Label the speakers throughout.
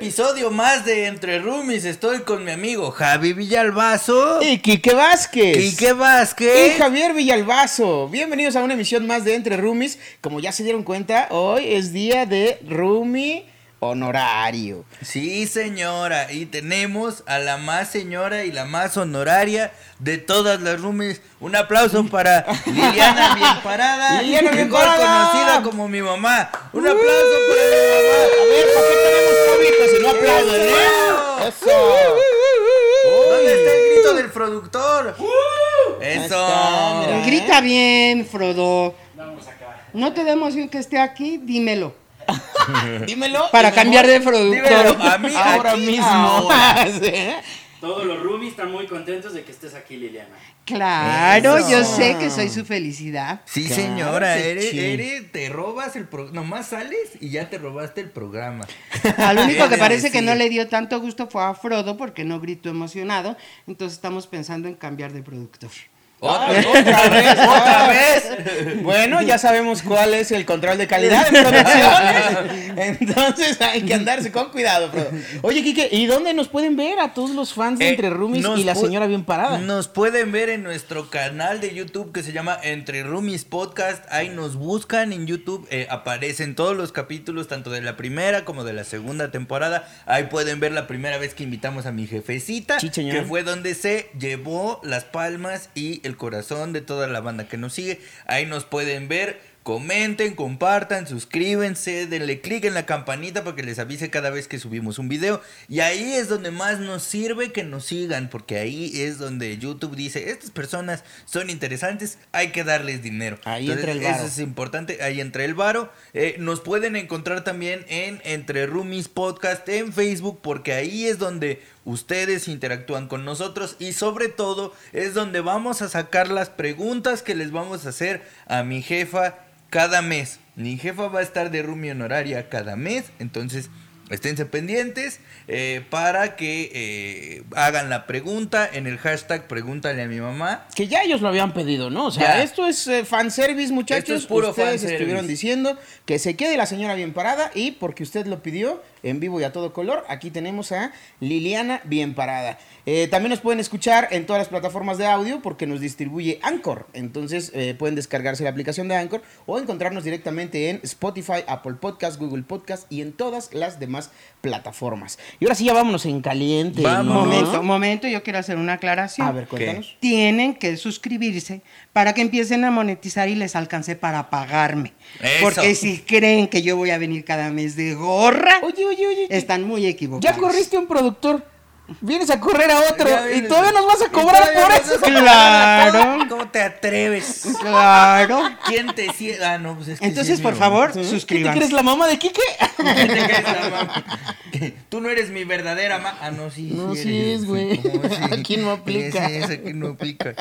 Speaker 1: Episodio más de Entre Roomies. Estoy con mi amigo Javi Villalbazo.
Speaker 2: Y Quique Vázquez.
Speaker 1: Quique Vázquez.
Speaker 2: Y Javier Villalbazo. Bienvenidos a una emisión más de Entre Roomies. Como ya se dieron cuenta, hoy es día de Roomie honorario.
Speaker 1: Sí, señora. Y tenemos a la más señora y la más honoraria de todas las roomies. Un aplauso para Liliana Bien Parada.
Speaker 2: Liliana Bien
Speaker 1: mejor conocida como mi mamá. Un aplauso para mi mamá.
Speaker 2: A ver, ¿por qué tenemos cómicos si no aplauden, eh? Eso.
Speaker 1: ¿Dónde está el grito del productor?
Speaker 2: Está,
Speaker 1: Eso.
Speaker 2: mira.
Speaker 3: Grita bien, Frodo. No te da emoción que esté aquí, dímelo.
Speaker 2: Dímelo.
Speaker 3: Para cambiar de
Speaker 2: mejor-
Speaker 1: Dímelo
Speaker 3: productor.
Speaker 1: a mí
Speaker 2: Ahora
Speaker 1: aquí,
Speaker 2: mismo.
Speaker 1: ahora.
Speaker 2: Sí.
Speaker 4: Todos los roomies están muy contentos de que estés aquí, Liliana.
Speaker 3: Claro,
Speaker 1: Eso.
Speaker 3: yo sé que soy su felicidad.
Speaker 1: Sí,
Speaker 2: Claro
Speaker 1: señora, eres, te robas el programa, nomás sales y ya te robaste el programa.
Speaker 3: Al único que parece que no le dio tanto gusto fue a Frodo porque no gritó emocionado. Entonces estamos pensando en cambiar de productor.
Speaker 1: Otra,
Speaker 2: Ay,
Speaker 1: otra vez, otra vez.
Speaker 2: Bueno, ya sabemos cuál es el control de calidad en producciones. Entonces hay que andarse con cuidado, Frodo. Oye, Kike, ¿y dónde nos pueden ver a todos los fans de
Speaker 1: Eh,
Speaker 2: Entre
Speaker 1: nos
Speaker 2: y la señora bien parada?
Speaker 1: Nos pueden ver en nuestro canal de YouTube que se llama Entre Roomies Podcast. Ahí nos buscan en YouTube. eh, aparecen todos los capítulos, tanto de la primera como de la segunda temporada. Ahí pueden ver la primera vez que invitamos a mi jefecita.
Speaker 2: Sí,
Speaker 1: que fue donde se llevó las palmas y el corazón de toda la banda que nos sigue. Ahí nos pueden ver. Comenten, compartan, suscríbanse, denle clic en la campanita para que les avise cada vez que subimos un video. Y ahí es donde más nos sirve que nos sigan, porque ahí es donde YouTube dice, estas personas son interesantes, hay que darles dinero.
Speaker 2: Ahí entra el varo.
Speaker 1: Eso es importante, ahí entra el varo. Eh, nos pueden encontrar también en Entre Roomies Podcast en Facebook, porque ahí es donde ustedes interactúan con nosotros y sobre todo es donde vamos a sacar las preguntas que les vamos a hacer a mi jefa cada mes. Mi jefa va a estar de roomie honoraria cada mes, entonces esténse pendientes eh, para que eh, hagan la pregunta en el hashtag pregúntale a mi mamá.
Speaker 2: Que ya ellos lo habían pedido, ¿no? O sea,
Speaker 1: Ya.
Speaker 2: esto es eh, fanservice, muchachos.
Speaker 1: Esto es puro
Speaker 2: Ustedes
Speaker 1: fanservice.
Speaker 2: estuvieron diciendo que se quede la señora bien parada y porque usted lo pidió en vivo y a todo color, aquí tenemos a Liliana bien parada. Eh, también nos pueden escuchar en todas las plataformas de audio porque nos distribuye Anchor. Entonces eh, pueden descargarse la aplicación de Anchor o encontrarnos directamente en Spotify, Apple Podcast, Google Podcast y en todas las demás plataformas. Y ahora sí, ya vámonos en caliente.
Speaker 1: Vámonos.
Speaker 2: ¿no?
Speaker 3: Momento, momento, yo quiero hacer una aclaración.
Speaker 2: A ver, cuéntanos.
Speaker 3: Tienen que suscribirse para que empiecen a monetizar y les alcance para pagarme.
Speaker 1: Eso.
Speaker 3: Porque si creen que yo voy a venir cada mes de gorra,
Speaker 2: Oye, oye, oye.
Speaker 3: están muy equivocados.
Speaker 2: Ya corriste a un productor. Vienes a correr a otro
Speaker 1: Ya
Speaker 2: y todavía nos vas a cobrar por eso.
Speaker 3: Claro.
Speaker 1: ¿Cómo te atreves?
Speaker 3: Claro.
Speaker 1: ¿Quién te ciega? Ah, no, pues es que sí
Speaker 3: Entonces,
Speaker 1: es
Speaker 3: por favor,
Speaker 2: ¿Qué te
Speaker 3: suscríbanse.
Speaker 2: crees la mamá de Quique?
Speaker 1: mamá. ¿Quién te crees, la mamá? ¿Qué? Tú no eres mi verdadera mamá. Ah, no, sí.
Speaker 2: No, sí
Speaker 1: eres.
Speaker 2: es, güey. Aquí no aplica.
Speaker 1: Sí, sí, aquí no aplica.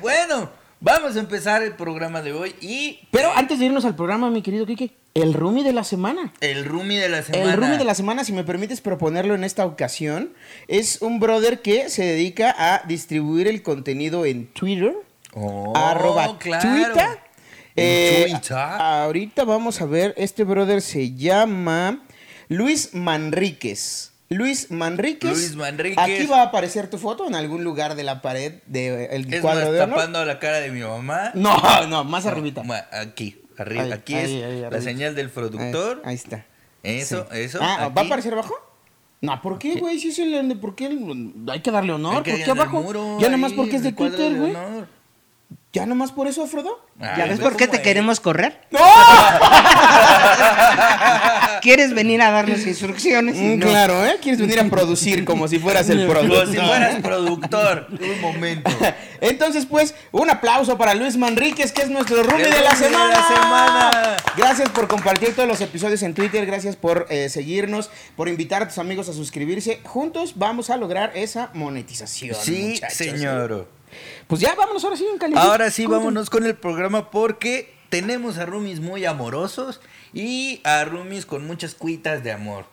Speaker 1: Bueno, vamos a empezar el programa de hoy y
Speaker 2: Pero antes de irnos al programa, mi querido Quique, el roomie de la semana.
Speaker 1: el roomie de la semana.
Speaker 2: El roomie de la semana, si me permites proponerlo en esta ocasión, es un brother que se dedica a distribuir el contenido en Twitter.
Speaker 1: Oh,
Speaker 2: arroba
Speaker 1: claro.
Speaker 2: Twitter. Eh,
Speaker 1: Twitter.
Speaker 2: ahorita vamos a ver, este brother se llama Luis Manríquez. Luis Manríquez.
Speaker 1: Luis Manríquez.
Speaker 2: Aquí va a aparecer tu foto en algún lugar de la pared del
Speaker 1: Es
Speaker 2: cuadro
Speaker 1: más,
Speaker 2: de honor.
Speaker 1: tapando la cara de mi mamá.
Speaker 2: No, no, más arribita.
Speaker 1: Ma- Aquí, arriba.
Speaker 2: Ahí,
Speaker 1: aquí
Speaker 2: ahí,
Speaker 1: es
Speaker 2: ahí,
Speaker 1: la
Speaker 2: arribita.
Speaker 1: señal del productor.
Speaker 2: Ahí, está.
Speaker 1: Eso,
Speaker 2: Sí.
Speaker 1: eso.
Speaker 2: Ah, ¿va a aparecer abajo? No, ¿por qué, güey? Si es el... ¿Por qué? Hay que darle honor.
Speaker 1: Hay que
Speaker 2: ¿Por qué abajo?
Speaker 1: muro,
Speaker 2: ya nomás porque es de Twitter,
Speaker 1: de
Speaker 2: güey. ¿Ya nomás por eso, Frodo?
Speaker 1: Ay,
Speaker 3: ¿Ya ves
Speaker 1: ve
Speaker 3: por qué te
Speaker 1: es.
Speaker 3: queremos correr? ¿Quieres venir a darnos instrucciones?
Speaker 2: Mm,
Speaker 3: No.
Speaker 2: Claro, ¿eh? Quieres venir a producir como si fueras el
Speaker 1: Como
Speaker 2: productor.
Speaker 1: si fueras productor. Un momento.
Speaker 2: Entonces, pues, un aplauso para Luis Manríquez, que es nuestro roomie de la
Speaker 1: roomie de
Speaker 2: semana.
Speaker 1: la semana.
Speaker 2: Gracias por compartir todos los episodios en Twitter, gracias por eh, seguirnos, por invitar a tus amigos a suscribirse. Juntos vamos a lograr esa monetización.
Speaker 1: Sí,
Speaker 2: muchachos.
Speaker 1: señor.
Speaker 2: Pues ya, vámonos ahora sí en caliente.
Speaker 1: Ahora sí, vámonos con el programa porque tenemos a roomies muy amorosos y a roomies con muchas cuitas de amor.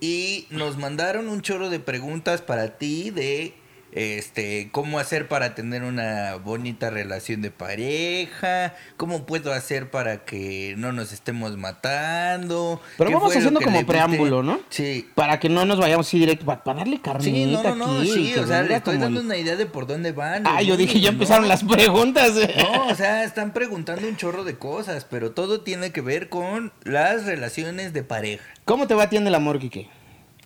Speaker 1: Y nos mandaron un chorro de preguntas para ti de este, cómo hacer para tener una bonita relación de pareja, cómo puedo hacer para que no nos estemos matando.
Speaker 2: Pero vamos haciendo como preámbulo, ¿no?
Speaker 1: Sí.
Speaker 2: Para que no nos vayamos así directo, para, para darle carnita
Speaker 1: Sí, no, no, no,
Speaker 2: aquí,
Speaker 1: sí, o sea, le estoy dando
Speaker 2: el-
Speaker 1: una idea de por dónde van.
Speaker 2: Ah, yo dije, ya empezaron las preguntas.
Speaker 1: No, o sea, están preguntando un chorro de cosas, pero todo tiene que ver con las relaciones de pareja.
Speaker 2: ¿Cómo te va a ti en el amor, Quique?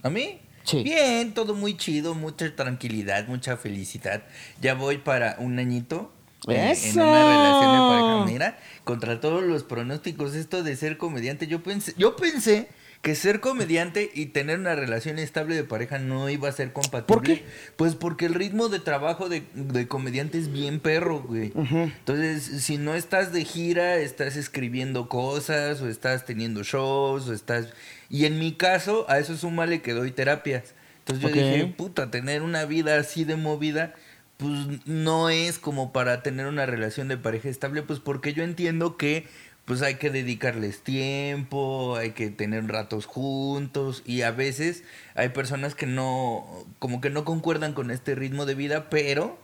Speaker 1: ¿A mí?
Speaker 2: Sí.
Speaker 1: Bien, todo muy chido, mucha tranquilidad, mucha felicidad. Ya voy para un añito. eh, En una relación de pareja. Mira, contra todos los pronósticos, esto de ser comediante, yo pensé, yo pensé que ser comediante y tener una relación estable de pareja no iba a ser compatible.
Speaker 2: ¿Por qué?
Speaker 1: Pues porque el ritmo de trabajo de, de comediante es bien perro, güey. Entonces, si no estás de gira, estás escribiendo cosas, o estás teniendo shows, o estás... Y en mi caso, a eso súmale que doy terapias. Entonces yo dije, puta, tener una vida así de movida, pues no es como para tener una relación de pareja estable, pues porque yo entiendo que pues hay que dedicarles tiempo, hay que tener ratos juntos y a veces hay personas que no, como que no concuerdan con este ritmo de vida, pero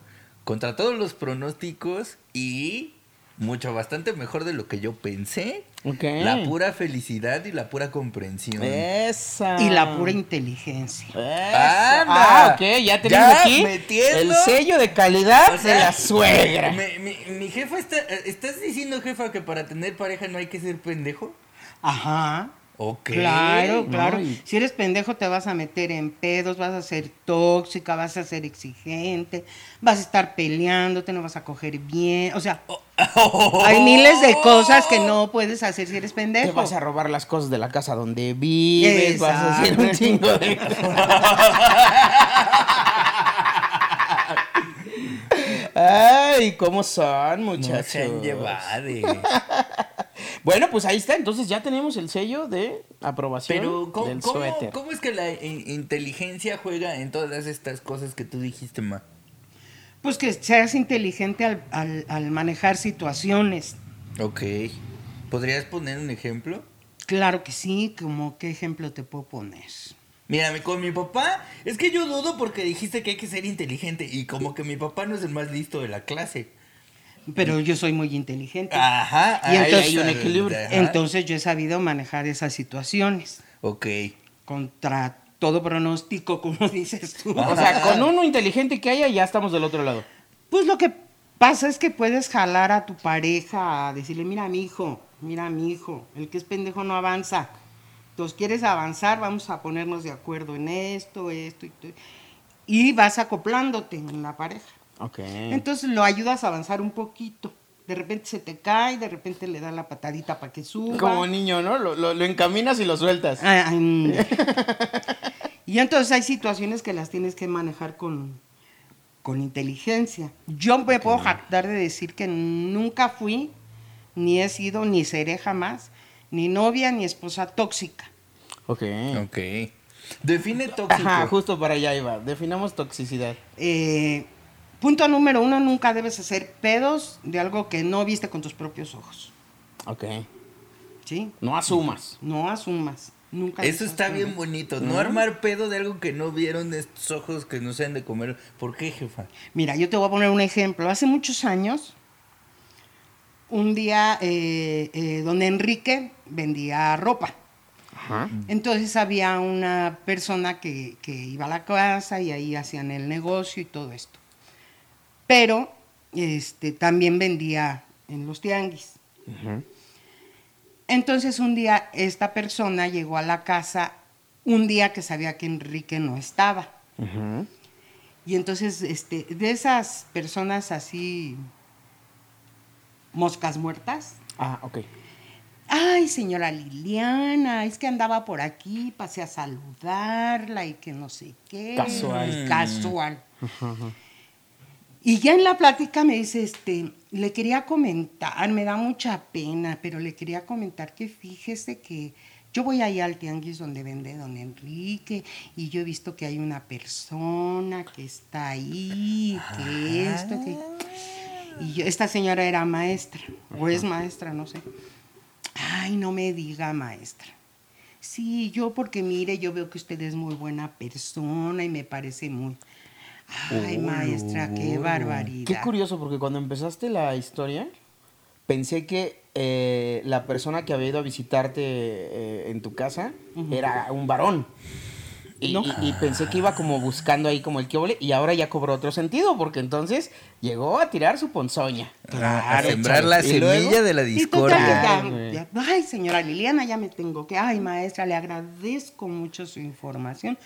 Speaker 1: contra todos los pronósticos y mucho, bastante mejor de lo que yo pensé,
Speaker 2: Ok.
Speaker 1: la pura felicidad y la pura comprensión.
Speaker 2: Esa.
Speaker 3: Y la pura inteligencia.
Speaker 2: Esa.
Speaker 1: Anda.
Speaker 2: Ah, ok, ya tenemos
Speaker 1: Ya,
Speaker 2: aquí
Speaker 1: metiendo.
Speaker 2: el sello de calidad
Speaker 1: O sea,
Speaker 2: de la suegra.
Speaker 1: Mi, mi jefa está. ¿Estás diciendo, jefa, que para tener pareja no hay que ser pendejo?
Speaker 3: Ajá.
Speaker 1: Ok.
Speaker 3: Claro, claro. Si eres pendejo te vas a meter en pedos, vas a ser tóxica, vas a ser exigente, vas a estar peleándote, no vas a coger bien. O sea, hay miles de cosas que no puedes hacer si eres pendejo.
Speaker 2: Te vas a robar las cosas de la casa donde vives, vas a hacer
Speaker 3: Exacto.
Speaker 2: un chingo de... Ay, ¿cómo son,
Speaker 1: No
Speaker 2: muchachos?
Speaker 1: se han llevado.
Speaker 2: Bueno, pues ahí está, entonces ya tenemos el sello de aprobación
Speaker 1: Pero, ¿cómo,
Speaker 2: del
Speaker 1: cómo-
Speaker 2: suéter.
Speaker 1: cómo es que la in- inteligencia juega en todas estas cosas que tú dijiste, ma?
Speaker 3: Pues que seas inteligente al, al- al manejar situaciones.
Speaker 1: Ok. ¿Podrías poner un ejemplo?
Speaker 3: Claro que sí, como qué ejemplo te puedo poner.
Speaker 1: Mira, mi- con mi papá, es que yo dudo porque dijiste que hay que ser inteligente y como que mi papá no es el más listo de la clase.
Speaker 3: Pero yo soy muy inteligente.
Speaker 1: Ajá,
Speaker 3: Y entonces-
Speaker 1: hay un
Speaker 2: Ajá.
Speaker 1: equilibrio.
Speaker 3: Entonces yo he sabido manejar esas situaciones
Speaker 1: Ok.
Speaker 3: contra todo pronóstico, como dices tú.
Speaker 2: O sea, con uno inteligente que haya, ya estamos del otro lado.
Speaker 3: Pues lo que pasa es que puedes jalar a tu pareja a decirle, mira mi hijo, mira mi hijo, el que es pendejo no avanza. Entonces, ¿quieres avanzar? Vamos a ponernos de acuerdo en esto, esto y todo. Y vas acoplándote en la pareja.
Speaker 2: Ok.
Speaker 3: Entonces lo ayudas a avanzar un poquito. De repente se te cae, de repente le da la patadita para que suba.
Speaker 2: Como niño, ¿no? Lo, lo- lo encaminas y lo sueltas.
Speaker 3: Ah, ay, mm. y entonces hay situaciones que las tienes que manejar con, con inteligencia. Yo me puedo jactar de decir que nunca fui, ni he sido, ni seré jamás, ni novia, ni esposa tóxica.
Speaker 2: Ok.
Speaker 1: Ok. Define tóxico.
Speaker 2: Ajá, justo para allá iba. Definamos toxicidad.
Speaker 3: Eh, punto número uno, nunca debes hacer pedos de algo que no viste con tus propios ojos.
Speaker 2: Ok.
Speaker 3: ¿Sí?
Speaker 2: No asumas.
Speaker 3: No asumas. Nunca
Speaker 1: Eso está bien bonito. No armar pedo de algo que no vieron estos ojos que no sean de comer. ¿Por qué, jefa?
Speaker 3: Mira, yo te voy a poner un ejemplo. Hace muchos años, un día, eh, eh, don Enrique vendía ropa.
Speaker 2: Ajá.
Speaker 3: Entonces había una persona que, que iba a la casa y ahí hacían el negocio y todo esto. Pero este, también vendía en los tianguis. Entonces un día esta persona llegó a la casa un día que sabía que Enrique no estaba. Y entonces, este, de esas personas así, moscas muertas.
Speaker 2: Ah, ok.
Speaker 3: Ay, señora Liliana, es que andaba por aquí, pasé a saludarla y que no sé qué.
Speaker 2: Casual.
Speaker 3: Casual. Y ya en la plática me dice, este, le quería comentar, me da mucha pena, pero le quería comentar que fíjese que yo voy ahí al tianguis donde vende don Enrique y yo he visto que hay una persona que está ahí, que esto, que... Y yo, esta señora era maestra, o es maestra, no sé. Ay, no me diga maestra. Sí, yo porque mire, yo veo que usted es muy buena persona y me parece muy... Ay, maestra, qué barbaridad.
Speaker 2: Qué curioso, porque cuando empezaste la historia, pensé que eh, la persona que había ido a visitarte eh, en tu casa era un varón. Y,
Speaker 3: No.
Speaker 2: y- y pensé que iba como buscando ahí como el que y ahora ya cobró otro sentido, porque entonces llegó a tirar su ponzoña.
Speaker 1: a sembrar la semilla de la discordia.
Speaker 3: ya-
Speaker 2: ay,
Speaker 3: señora Liliana, ya me tengo que. Ay, maestra, le agradezco mucho su información.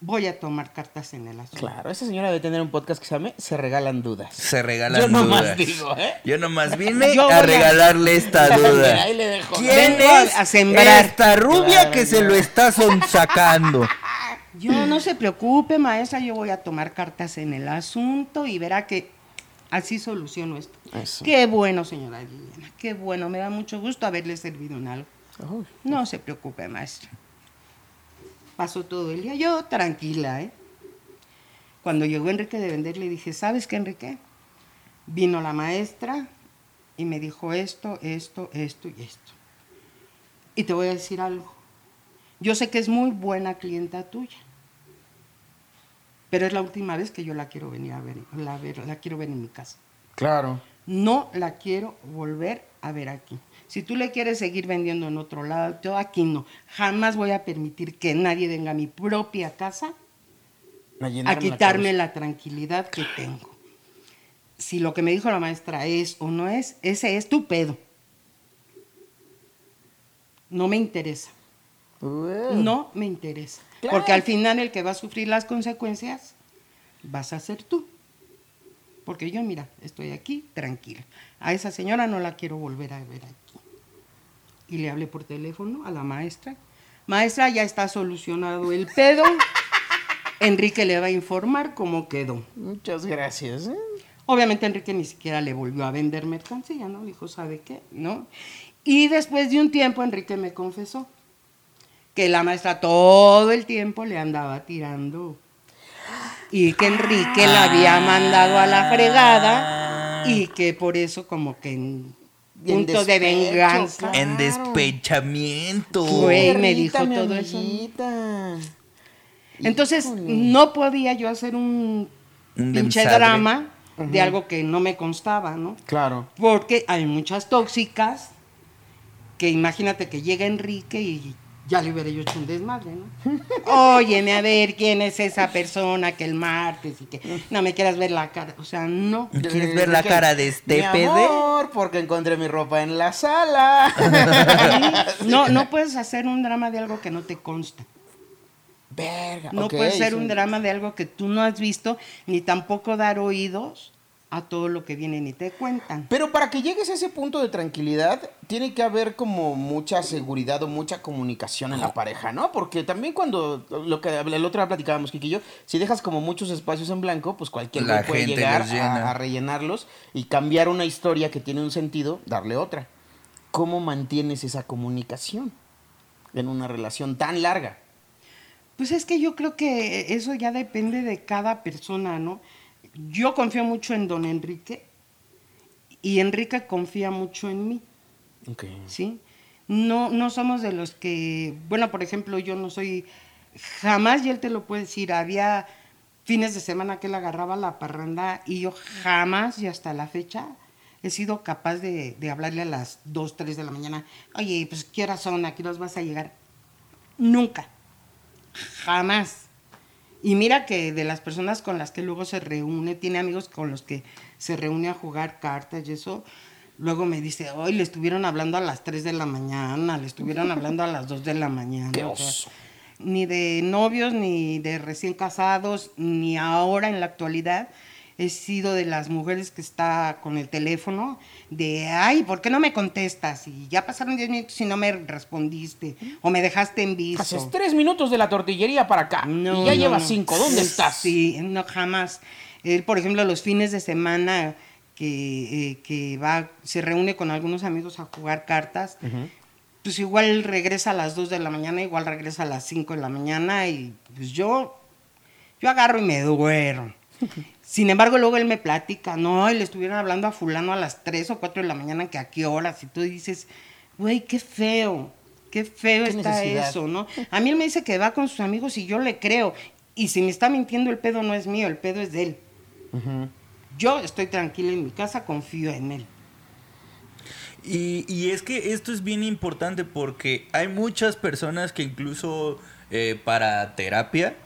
Speaker 3: Voy a tomar cartas en el asunto.
Speaker 2: Claro, esa señora debe tener un podcast que se llame Se Regalan Dudas.
Speaker 1: Se regalan
Speaker 2: Yo nomás
Speaker 1: dudas.
Speaker 2: digo, ¿eh?
Speaker 1: Yo nomás vine
Speaker 3: Yo
Speaker 1: a
Speaker 3: a-
Speaker 1: regalarle esta duda.
Speaker 2: Ahí le dejo.
Speaker 1: ¿Quién
Speaker 3: Vengo
Speaker 1: es
Speaker 3: a sembrar.
Speaker 1: esta rubia
Speaker 2: Claro,
Speaker 1: que se lo está sacando?
Speaker 3: Yo no se preocupe, maestra, yo voy a tomar cartas en el asunto y verá que así soluciono esto.
Speaker 2: Eso.
Speaker 3: Qué bueno, señora Liliana, qué bueno, me da mucho gusto haberle servido en algo. No se preocupe, maestra. Pasó todo el día yo tranquila, ¿eh? Cuando llegó Enrique de vender, le dije, ¿sabes qué, Enrique? Vino la maestra y me dijo esto, esto, esto y esto. Y te voy a decir algo. Yo sé que es muy buena clienta tuya, pero es la última vez que yo la quiero venir a ver, la, ver- la quiero ver en mi casa.
Speaker 2: Claro.
Speaker 3: No la quiero volver a ver aquí. Si tú le quieres seguir vendiendo en otro lado, yo aquí no. Jamás voy a permitir que nadie venga a mi propia casa
Speaker 2: A,
Speaker 3: a
Speaker 2: llenarme la
Speaker 3: quitarme la tranquilidad que tengo. Si lo que me dijo la maestra es o no es, ese es tu pedo. No me interesa.
Speaker 2: Uy.
Speaker 3: No me interesa.
Speaker 2: Claro.
Speaker 3: Porque al final el que va a sufrir las consecuencias vas a ser tú. Porque yo, mira, estoy aquí tranquila. A esa señora no la quiero volver a ver aquí. Y le hablé por teléfono a la maestra. Maestra, ya está solucionado el pedo. Enrique le va a informar cómo quedó.
Speaker 2: Muchas gracias. ¿eh?
Speaker 3: Obviamente Enrique ni siquiera le volvió a vender mercancía, ¿no? Dijo, ¿sabe qué? ¿No? Y después de un tiempo Enrique me confesó que la maestra todo el tiempo le andaba tirando y que Enrique la había mandado a la fregada y que por eso como que en punto de venganza.
Speaker 2: claro.
Speaker 1: En despechamiento.
Speaker 3: Güey, me dijo
Speaker 2: mi
Speaker 3: todo eso. Entonces
Speaker 2: Híjole.
Speaker 3: no podía yo hacer un,
Speaker 1: Un
Speaker 3: pinche
Speaker 1: demsadre.
Speaker 3: drama de algo que no me constaba, ¿no?
Speaker 2: Claro.
Speaker 3: Porque hay muchas tóxicas que imagínate que llega Enrique y ya le hubiera yo hecho un desmadre, ¿no? Óyeme, a ver quién es esa persona que el martes y que no me quieras ver la cara. O sea, no.
Speaker 1: ¿Quieres ver la cara de este
Speaker 2: Mi amor, porque encontré mi ropa en la sala.
Speaker 3: No, no puedes hacer un drama de algo que no te consta.
Speaker 2: Verga.
Speaker 3: No
Speaker 2: ok,
Speaker 3: puedes hacer
Speaker 2: sí.
Speaker 3: un drama de algo que tú no has visto, ni tampoco dar oídos a todo lo que vienen y te cuentan.
Speaker 2: Pero para que llegues a ese punto de tranquilidad, tiene que haber como mucha seguridad o mucha comunicación en la pareja, ¿no? Porque también cuando, lo que el otro día platicábamos, Kiki y yo, si dejas como muchos espacios en blanco, pues cualquier
Speaker 1: La
Speaker 2: puede
Speaker 1: gente
Speaker 2: llegar
Speaker 1: los llena.
Speaker 2: a, a rellenarlos y cambiar una historia que tiene un sentido, darle otra. ¿Cómo mantienes esa comunicación en una relación tan larga?
Speaker 3: Pues es que yo creo que eso ya depende de cada persona, ¿no? Yo confío mucho en don Enrique y Enrique confía mucho en mí,
Speaker 2: Ok.
Speaker 3: ¿sí? No, no somos de los que, bueno, por ejemplo, yo no soy, jamás, y él te lo puede decir, había fines de semana que él agarraba la parranda y yo jamás y hasta la fecha he sido capaz de, de hablarle a las 2, 3 de la mañana, oye, pues ¿qué horas son? ¿A qué horas vas a llegar? Nunca. Jamás. Y mira que de las personas con las que luego se reúne, tiene amigos con los que se reúne a jugar cartas y eso, luego me dice, hoy le estuvieron hablando a las 3 de la mañana, le estuvieron hablando a las 2 de la mañana. O sea, ni de novios, ni de recién casados, ni ahora en la actualidad. He sido de las mujeres que está con el teléfono de, ay, ¿por qué no me contestas? Y ya pasaron 10 minutos y no me respondiste, o me dejaste en visto.
Speaker 2: Haces tres minutos de la tortillería para acá
Speaker 3: No,
Speaker 2: y ya
Speaker 3: no,
Speaker 2: llevas
Speaker 3: no.
Speaker 2: cinco. ¿Dónde
Speaker 3: Sí,
Speaker 2: estás?
Speaker 3: Sí, no, jamás. Él, por ejemplo, los fines de semana que, eh, que va, se reúne con algunos amigos a jugar cartas, pues igual regresa a las 2 de la mañana, igual regresa a las 5 de la mañana y pues yo, yo agarro y me duermo. Sin embargo, luego él me platica, no, y le estuvieron hablando a fulano a las 3 o 4 de la mañana, que a qué horas, y tú dices, güey, qué feo, qué feo
Speaker 2: Qué
Speaker 3: está
Speaker 2: necesidad.
Speaker 3: eso, ¿no? A mí él me dice que va con sus amigos y yo le creo. Y si me está mintiendo, el pedo no es mío, el pedo es de él. Yo estoy tranquila en mi casa, confío en él.
Speaker 1: Y, y es que esto es bien importante porque hay muchas personas que incluso eh, para terapia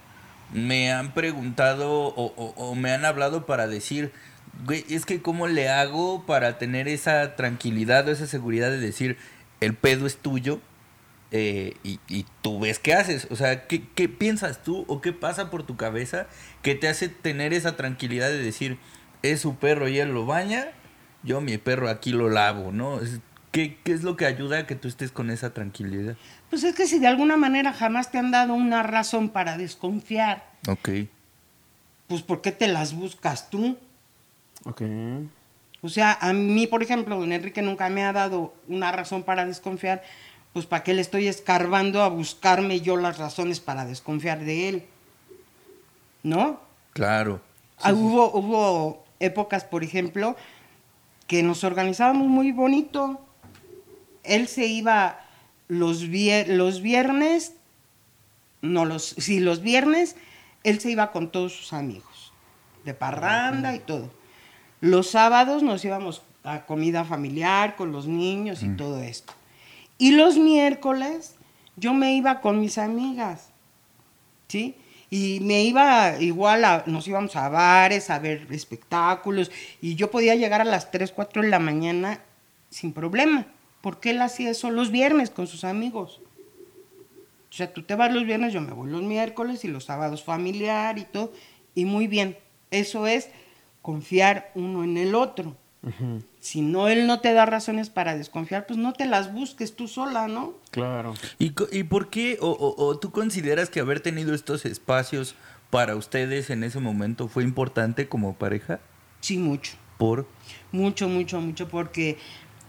Speaker 1: me han preguntado o, me han hablado para decir, güey, es que cómo le hago para tener esa tranquilidad o esa seguridad de decir, el pedo es tuyo eh, y, y tú ves qué haces. O sea, ¿qué, ¿qué piensas tú o qué pasa por tu cabeza que te hace tener esa tranquilidad de decir, es su perro y él lo baña, yo mi perro aquí lo lavo, ¿no? Es- ¿Qué, ¿Qué es lo que ayuda a que tú estés con esa tranquilidad?
Speaker 3: Pues es que si de alguna manera jamás te han dado una razón para desconfiar,
Speaker 1: Ok.
Speaker 3: pues ¿por qué te las buscas tú?
Speaker 2: Ok.
Speaker 3: O sea, a mí, por ejemplo, don Enrique nunca me ha dado una razón para desconfiar, pues ¿para qué le estoy escarbando a buscarme yo las razones para desconfiar de él? ¿No?
Speaker 1: Claro.
Speaker 3: Ah, hubo, hubo épocas, por ejemplo, que nos organizábamos muy bonito. Él se iba los, vier- los viernes, no los, sí, los viernes, él se iba con todos sus amigos, de parranda y todo. Los sábados nos íbamos a comida familiar con los niños y todo esto. Y los miércoles yo me iba con mis amigas. ¿sí? Y me iba igual, a, nos íbamos a bares, a ver espectáculos, y yo podía llegar a las 3, 4 de la mañana sin problema, porque él hacía eso los viernes con sus amigos. O sea, tú te vas los viernes, yo me voy los miércoles y los sábados familiar y todo, y muy bien. Eso es confiar uno en el otro. Si no, él no te da razones para desconfiar, pues no te las busques tú sola, ¿no?
Speaker 2: Claro.
Speaker 1: ¿Y, y por qué o, o- o tú consideras que haber tenido estos espacios para ustedes en ese momento fue importante como pareja?
Speaker 3: Sí, mucho.
Speaker 1: Por...
Speaker 3: Mucho, mucho, mucho, porque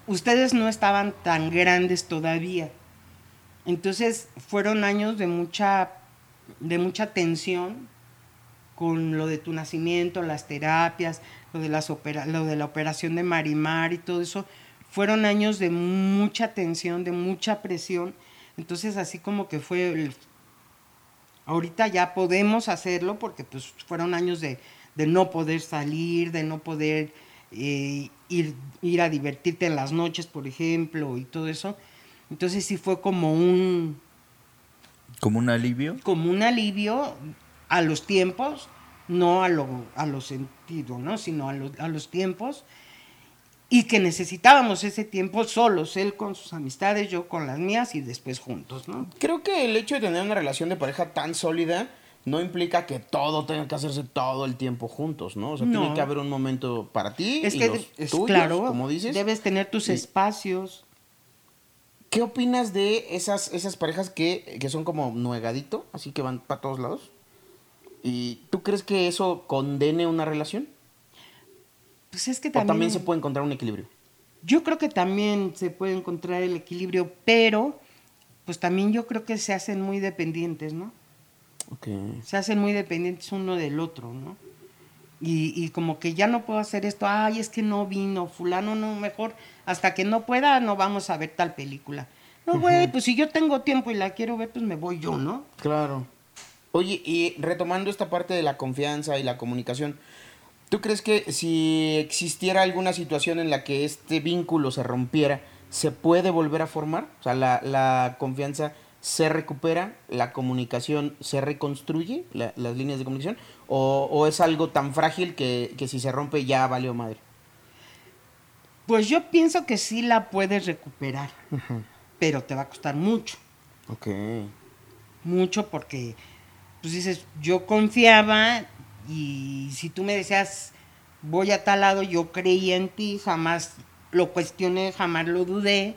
Speaker 3: ustedes no estaban tan grandes todavía. Entonces fueron años de mucha, de mucha tensión con lo de tu nacimiento, las terapias, lo de, las opera- lo de la operación de Marimar y todo eso. Fueron años de mucha tensión, de mucha presión. Entonces así como que fue el, Ahorita ya podemos hacerlo porque pues fueron años de, de no poder salir, de no poder eh, ir, ir a divertirte en las noches, por ejemplo, y todo eso. Entonces sí fue como un,
Speaker 1: como un alivio.
Speaker 3: como un alivio a los tiempos, no a lo, a los sentidos, ¿no? sino a, los- a los tiempos, y que necesitábamos ese tiempo solos, él con sus amistades, yo con las mías y después juntos, ¿no?
Speaker 2: Creo que el hecho de tener una relación de pareja tan sólida no implica que todo tenga que hacerse todo el tiempo juntos, ¿no? O sea,
Speaker 3: No.
Speaker 2: tiene que haber un momento para ti
Speaker 3: Es
Speaker 2: y
Speaker 3: que,
Speaker 2: los
Speaker 3: es
Speaker 2: tuyos,
Speaker 3: claro,
Speaker 2: como dices.
Speaker 3: debes tener tus
Speaker 2: Y-
Speaker 3: espacios.
Speaker 2: ¿Qué opinas de esas, esas parejas que, que son como nuegadito, así que van para todos lados? ¿Y tú crees que eso condene una relación?
Speaker 3: Pues es que
Speaker 2: ¿O
Speaker 3: también,
Speaker 2: también se puede encontrar un equilibrio?
Speaker 3: Yo creo que también se puede encontrar el equilibrio, pero pues también yo creo que se hacen muy dependientes, ¿no? Se hacen muy dependientes uno del otro, ¿no? Y, y como que ya no puedo hacer esto, ay, es que no vino, fulano, no, mejor hasta que no pueda no vamos a ver tal película. No, güey, pues si yo tengo tiempo y la quiero ver, pues me voy yo, ¿no?
Speaker 2: Claro. Oye, y retomando esta parte de la confianza y la comunicación, ¿tú crees que si existiera alguna situación en la que este vínculo se rompiera, se puede volver a formar? O sea, la, la confianza se recupera, la comunicación se reconstruye, la- las líneas de comunicación, o, o es algo tan frágil que, que si se rompe ya valió madre.
Speaker 3: Pues yo pienso que sí la puedes recuperar, pero te va a costar mucho.
Speaker 2: Ok.
Speaker 3: mucho porque, pues dices, yo confiaba y si tú me decías, voy a tal lado, yo creía en ti, jamás lo cuestioné, jamás lo dudé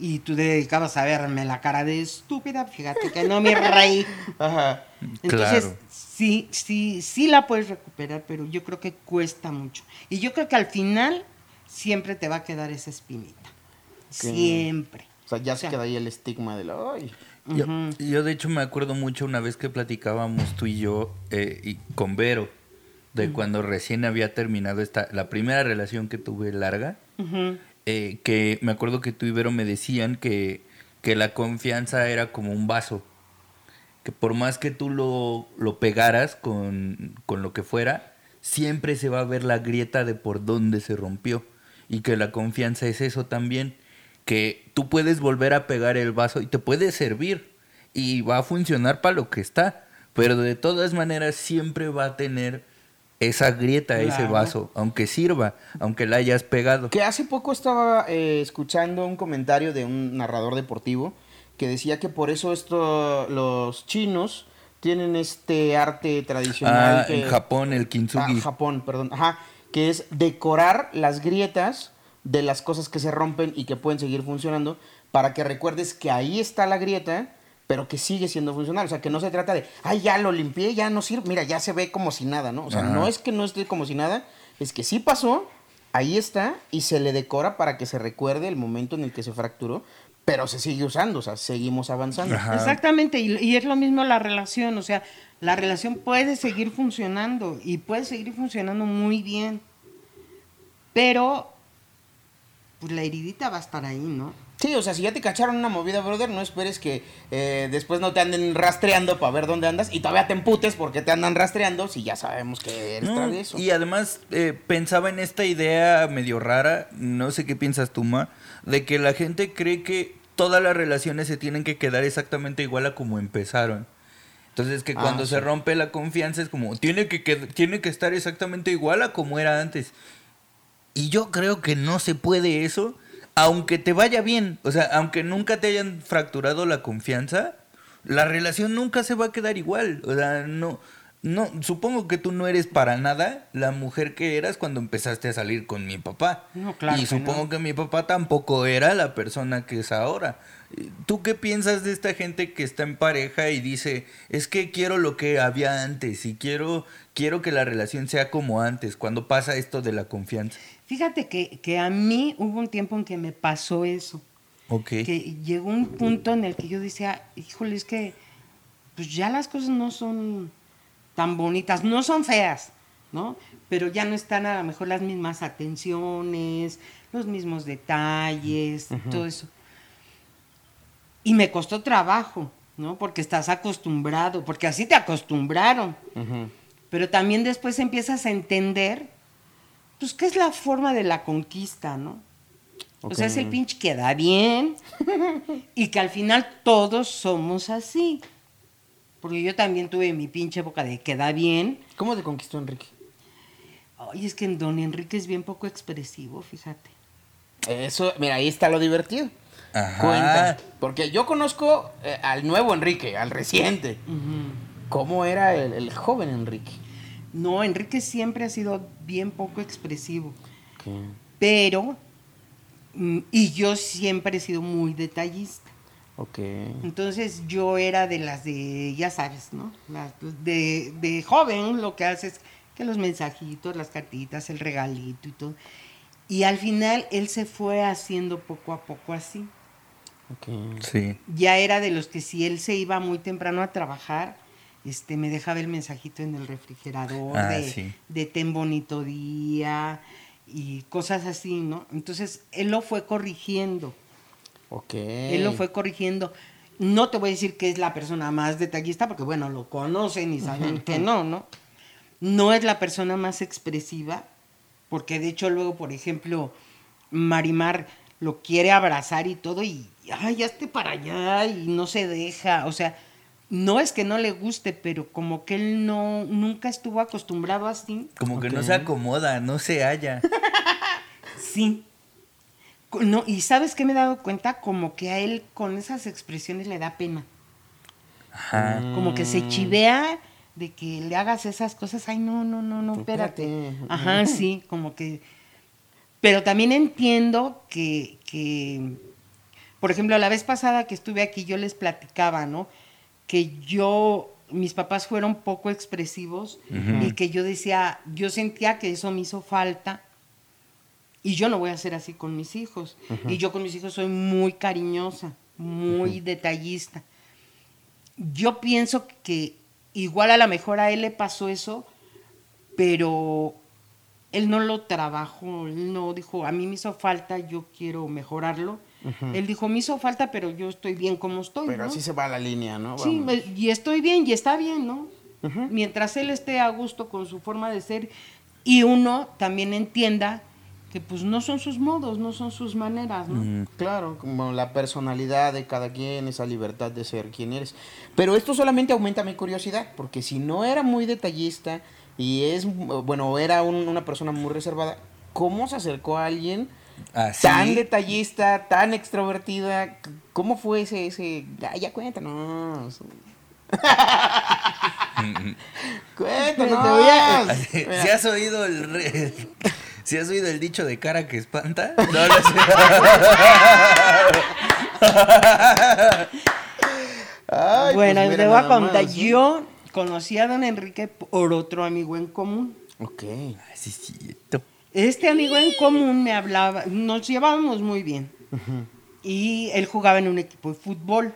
Speaker 3: y tú te dedicabas a verme la cara de estúpida, fíjate que no me reí.
Speaker 2: Ajá.
Speaker 3: Entonces,
Speaker 1: Claro.
Speaker 3: sí, sí, sí la puedes recuperar, pero yo creo que cuesta mucho. Y yo creo que al final siempre te va a quedar esa espinita. Siempre.
Speaker 2: O sea, ya
Speaker 3: O sea,
Speaker 2: se queda ahí el estigma de la... Ay.
Speaker 1: Yo, yo, de hecho me acuerdo mucho una vez que platicábamos tú y yo eh, y con Vero de cuando recién había terminado esta la primera relación que tuve larga
Speaker 3: Ujú.
Speaker 1: Eh, que me acuerdo que tú y Vero me decían que, que la confianza era como un vaso que por más que tú lo, lo pegaras con, con lo que fuera, siempre se va a ver la grieta de por dónde se rompió. Y que la confianza es eso también, que tú puedes volver a pegar el vaso y te puede servir y va a funcionar para lo que está, pero de todas maneras siempre va a tener esa grieta, ese vaso, aunque sirva, aunque la hayas pegado.
Speaker 2: Que hace poco estaba eh, escuchando un comentario de un narrador deportivo que decía que por eso esto los chinos tienen este arte tradicional
Speaker 1: Ah,
Speaker 2: que
Speaker 1: en Japón el kintsugi.
Speaker 2: Ah, Japón, perdón. Ajá, que es decorar las grietas de las cosas que se rompen y que pueden seguir funcionando para que recuerdes que ahí está la grieta, pero que sigue siendo funcional. O sea, que no se trata de, ay, ya lo limpié, ya no sirve. Mira, ya se ve como si nada, ¿no? O sea,
Speaker 1: Ajá.
Speaker 2: no es que no esté como si nada, es que sí pasó, ahí está y se le decora para que se recuerde el momento en el que se fracturó, pero se sigue usando, o sea, seguimos avanzando.
Speaker 1: Ajá.
Speaker 3: Exactamente, y, y es lo mismo la relación, o sea, la relación puede seguir funcionando y puede seguir funcionando muy bien, pero pues la heridita va a estar ahí, ¿no?
Speaker 2: Sí, o sea, si ya te cacharon una movida, brother, no esperes que eh, después no te anden rastreando para ver dónde andas y todavía te emputes porque te andan rastreando si ya sabemos que eres
Speaker 1: No,
Speaker 2: travieso.
Speaker 1: y además eh, pensaba en esta idea medio rara, no sé qué piensas tú, Ma, de que la gente cree que todas las relaciones se tienen que quedar exactamente igual a como empezaron. Entonces que
Speaker 2: Ah,
Speaker 1: cuando
Speaker 2: sí.
Speaker 1: se rompe la confianza es como, tiene que, tiene que estar exactamente igual a como era antes. Y yo creo que no se puede eso, aunque te vaya bien. O sea, aunque nunca te hayan fracturado la confianza, la relación nunca se va a quedar igual. O sea, no, no, supongo que tú no eres para nada la mujer que eras cuando empezaste a salir con mi papá.
Speaker 3: No, claro
Speaker 1: y
Speaker 3: que
Speaker 1: supongo
Speaker 3: no.
Speaker 1: que mi papá tampoco era la persona que es ahora. ¿Tú qué piensas de esta gente que está en pareja y dice, es que quiero lo que había antes y quiero, quiero que la relación sea como antes, cuando pasa esto de la confianza?
Speaker 3: Fíjate que, que a mí hubo un tiempo en que me pasó eso,
Speaker 1: Ok.
Speaker 3: que llegó un punto en el que yo decía, híjole, es que pues ya las cosas no son tan bonitas, no son feas, ¿no? Pero ya no están a lo mejor las mismas atenciones, los mismos detalles, todo eso. Y me costó trabajo, ¿no? Porque estás acostumbrado, porque así te acostumbraron. Pero también después empiezas a entender, pues, qué es la forma de la conquista, ¿no? O sea, es el pinche que da bien y que al final todos somos así. Porque yo también tuve mi pinche época de que da bien.
Speaker 2: ¿Cómo te conquistó Enrique?
Speaker 3: Ay, es que don Enrique es bien poco expresivo, fíjate.
Speaker 2: Eso, mira, ahí está lo divertido.
Speaker 1: Ajá.
Speaker 2: Cuenta. Porque yo conozco eh, al nuevo Enrique, al reciente. ¿Cómo era el, el joven Enrique?
Speaker 3: No, Enrique siempre ha sido bien poco expresivo. Pero, mm, y yo siempre he sido muy detallista.
Speaker 2: Ok.
Speaker 3: Entonces yo era de las de, ya sabes, ¿no? Las de, de joven lo que haces que los mensajitos, las cartitas, el regalito y todo. Y al final él se fue haciendo poco a poco así.
Speaker 2: Ok.
Speaker 1: Sí.
Speaker 3: Ya era de los que si él se iba muy temprano a trabajar, este, me dejaba el mensajito en el refrigerador
Speaker 1: Ah,
Speaker 3: de,
Speaker 1: sí.
Speaker 3: de ten bonito día y cosas así, ¿no? Entonces él lo fue corrigiendo.
Speaker 2: Ok.
Speaker 3: Él lo fue corrigiendo. No te voy a decir que es la persona más detallista, porque bueno, lo conocen y saben que no, ¿no? No es la persona más expresiva, porque de hecho luego, por ejemplo, Marimar lo quiere abrazar y todo, y ay, hazte para allá, y no se deja. O sea, no es que no le guste, pero como que él no, nunca estuvo acostumbrado así.
Speaker 1: Como que no se acomoda, no se halla.
Speaker 3: Sí. No, y sabes qué me he dado cuenta, como que a él con esas expresiones le da pena.
Speaker 1: Ajá.
Speaker 3: Como que se chivea de que le hagas esas cosas. Ay, no, no, no, no, espérate.
Speaker 2: Espérate.
Speaker 3: Ajá, sí, como que. Pero también entiendo que, que, por ejemplo, la vez pasada que estuve aquí, yo les platicaba, ¿no? Que yo, mis papás fueron poco expresivos y que yo decía, yo sentía que eso me hizo falta y yo no voy a ser así con mis hijos. Y yo con mis hijos soy muy cariñosa, muy detallista. Yo pienso que igual a lo mejor a él le pasó eso, pero él no lo trabajó, él no dijo, a mí me hizo falta, yo quiero mejorarlo. Él dijo, me hizo falta, pero yo estoy bien como estoy.
Speaker 2: Pero
Speaker 3: ¿no?
Speaker 2: así se va la línea, ¿no?
Speaker 3: Sí,
Speaker 2: Vamos.
Speaker 3: y estoy bien, y está bien, ¿no? Mientras él esté a gusto con su forma de ser y uno también entienda que pues no son sus modos, no son sus maneras, ¿no?
Speaker 2: Claro, como la personalidad de cada quien, esa libertad de ser quien eres. Pero esto solamente aumenta mi curiosidad, porque si no era muy detallista y es, bueno, era un- una persona muy reservada, ¿cómo se acercó a alguien
Speaker 1: Así.
Speaker 2: tan detallista, tan extrovertida? ¿Cómo fue ese, ese, ah, ya cuéntanos? cuéntanos.
Speaker 3: Te voy a-
Speaker 2: Mira.
Speaker 1: ¿Si has oído el re- has oído el dicho de cara que espanta? No lo sé.
Speaker 2: Ay,
Speaker 3: bueno,
Speaker 2: pues
Speaker 3: te voy a contar,
Speaker 2: más, ¿sí?
Speaker 3: yo conocí a don Enrique por otro amigo en común.
Speaker 2: Ok.
Speaker 1: Ay, sí, cierto.
Speaker 3: Este amigo en común me hablaba, nos llevábamos muy bien. Y él jugaba en un equipo de fútbol.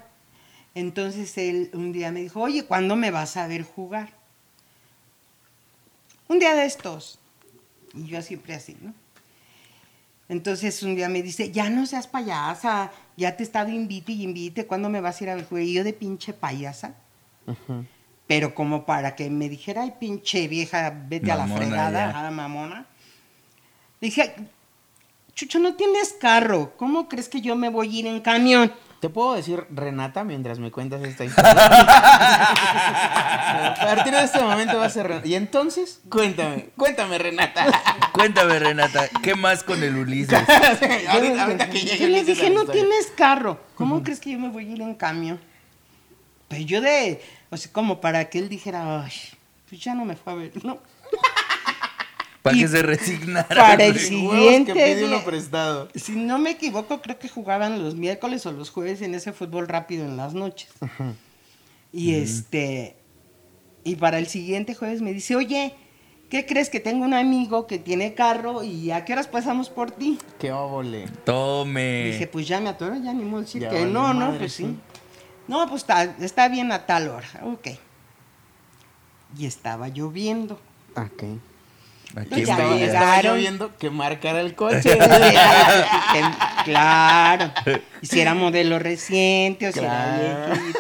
Speaker 3: Entonces él un día me dijo, oye, ¿cuándo me vas a ver jugar? Un día de estos. Y yo siempre así, ¿no? Entonces un día me dice, ya no seas payasa, ya te he estado invite y invite, ¿cuándo me vas a ir a ver jugar? Y yo de pinche payasa. Pero como para que me dijera, ay, pinche vieja, vete a la fregada,
Speaker 1: ya.
Speaker 3: ah, mamona. Dije, Chucho, no tienes carro, ¿cómo crees que yo me voy a ir en camión?
Speaker 2: ¿Te puedo decir Renata mientras me cuentas esta historia? a partir de este momento va a ser Renata. Y entonces, cuéntame, cuéntame Renata.
Speaker 1: Cuéntame, Renata, ¿qué más con el Ulises?
Speaker 2: ahorita, ahorita que llegue
Speaker 3: yo le dije, no
Speaker 2: historia.
Speaker 3: tienes carro, ¿cómo crees que yo me voy a ir en camión? Pues yo de, o sea, como para que él dijera, ay, pues ya no me fue a ver, ¿no?
Speaker 1: Para
Speaker 3: Y
Speaker 1: que se resignara.
Speaker 3: para el Siguiente
Speaker 2: que pide uno prestado.
Speaker 3: Si no me equivoco, creo que jugaban los miércoles o los jueves en ese fútbol rápido en las noches. Y este, y para el siguiente jueves me dice, oye, ¿qué crees que tengo un amigo que tiene carro y a qué horas pasamos por ti?
Speaker 2: Qué óvole.
Speaker 1: Tome.
Speaker 3: Dije, pues ya me atoro, ya ni modo decir
Speaker 2: Ya
Speaker 3: que no, no, pues sí.
Speaker 2: sí.
Speaker 3: No, pues está, está bien a tal hora, ok. Y estaba lloviendo.
Speaker 2: Ok.
Speaker 1: Aquí
Speaker 3: Pues ya llegaron.
Speaker 2: que marcara el coche.
Speaker 3: Claro. Y si era modelo reciente o si
Speaker 2: Claro.
Speaker 3: era viejito.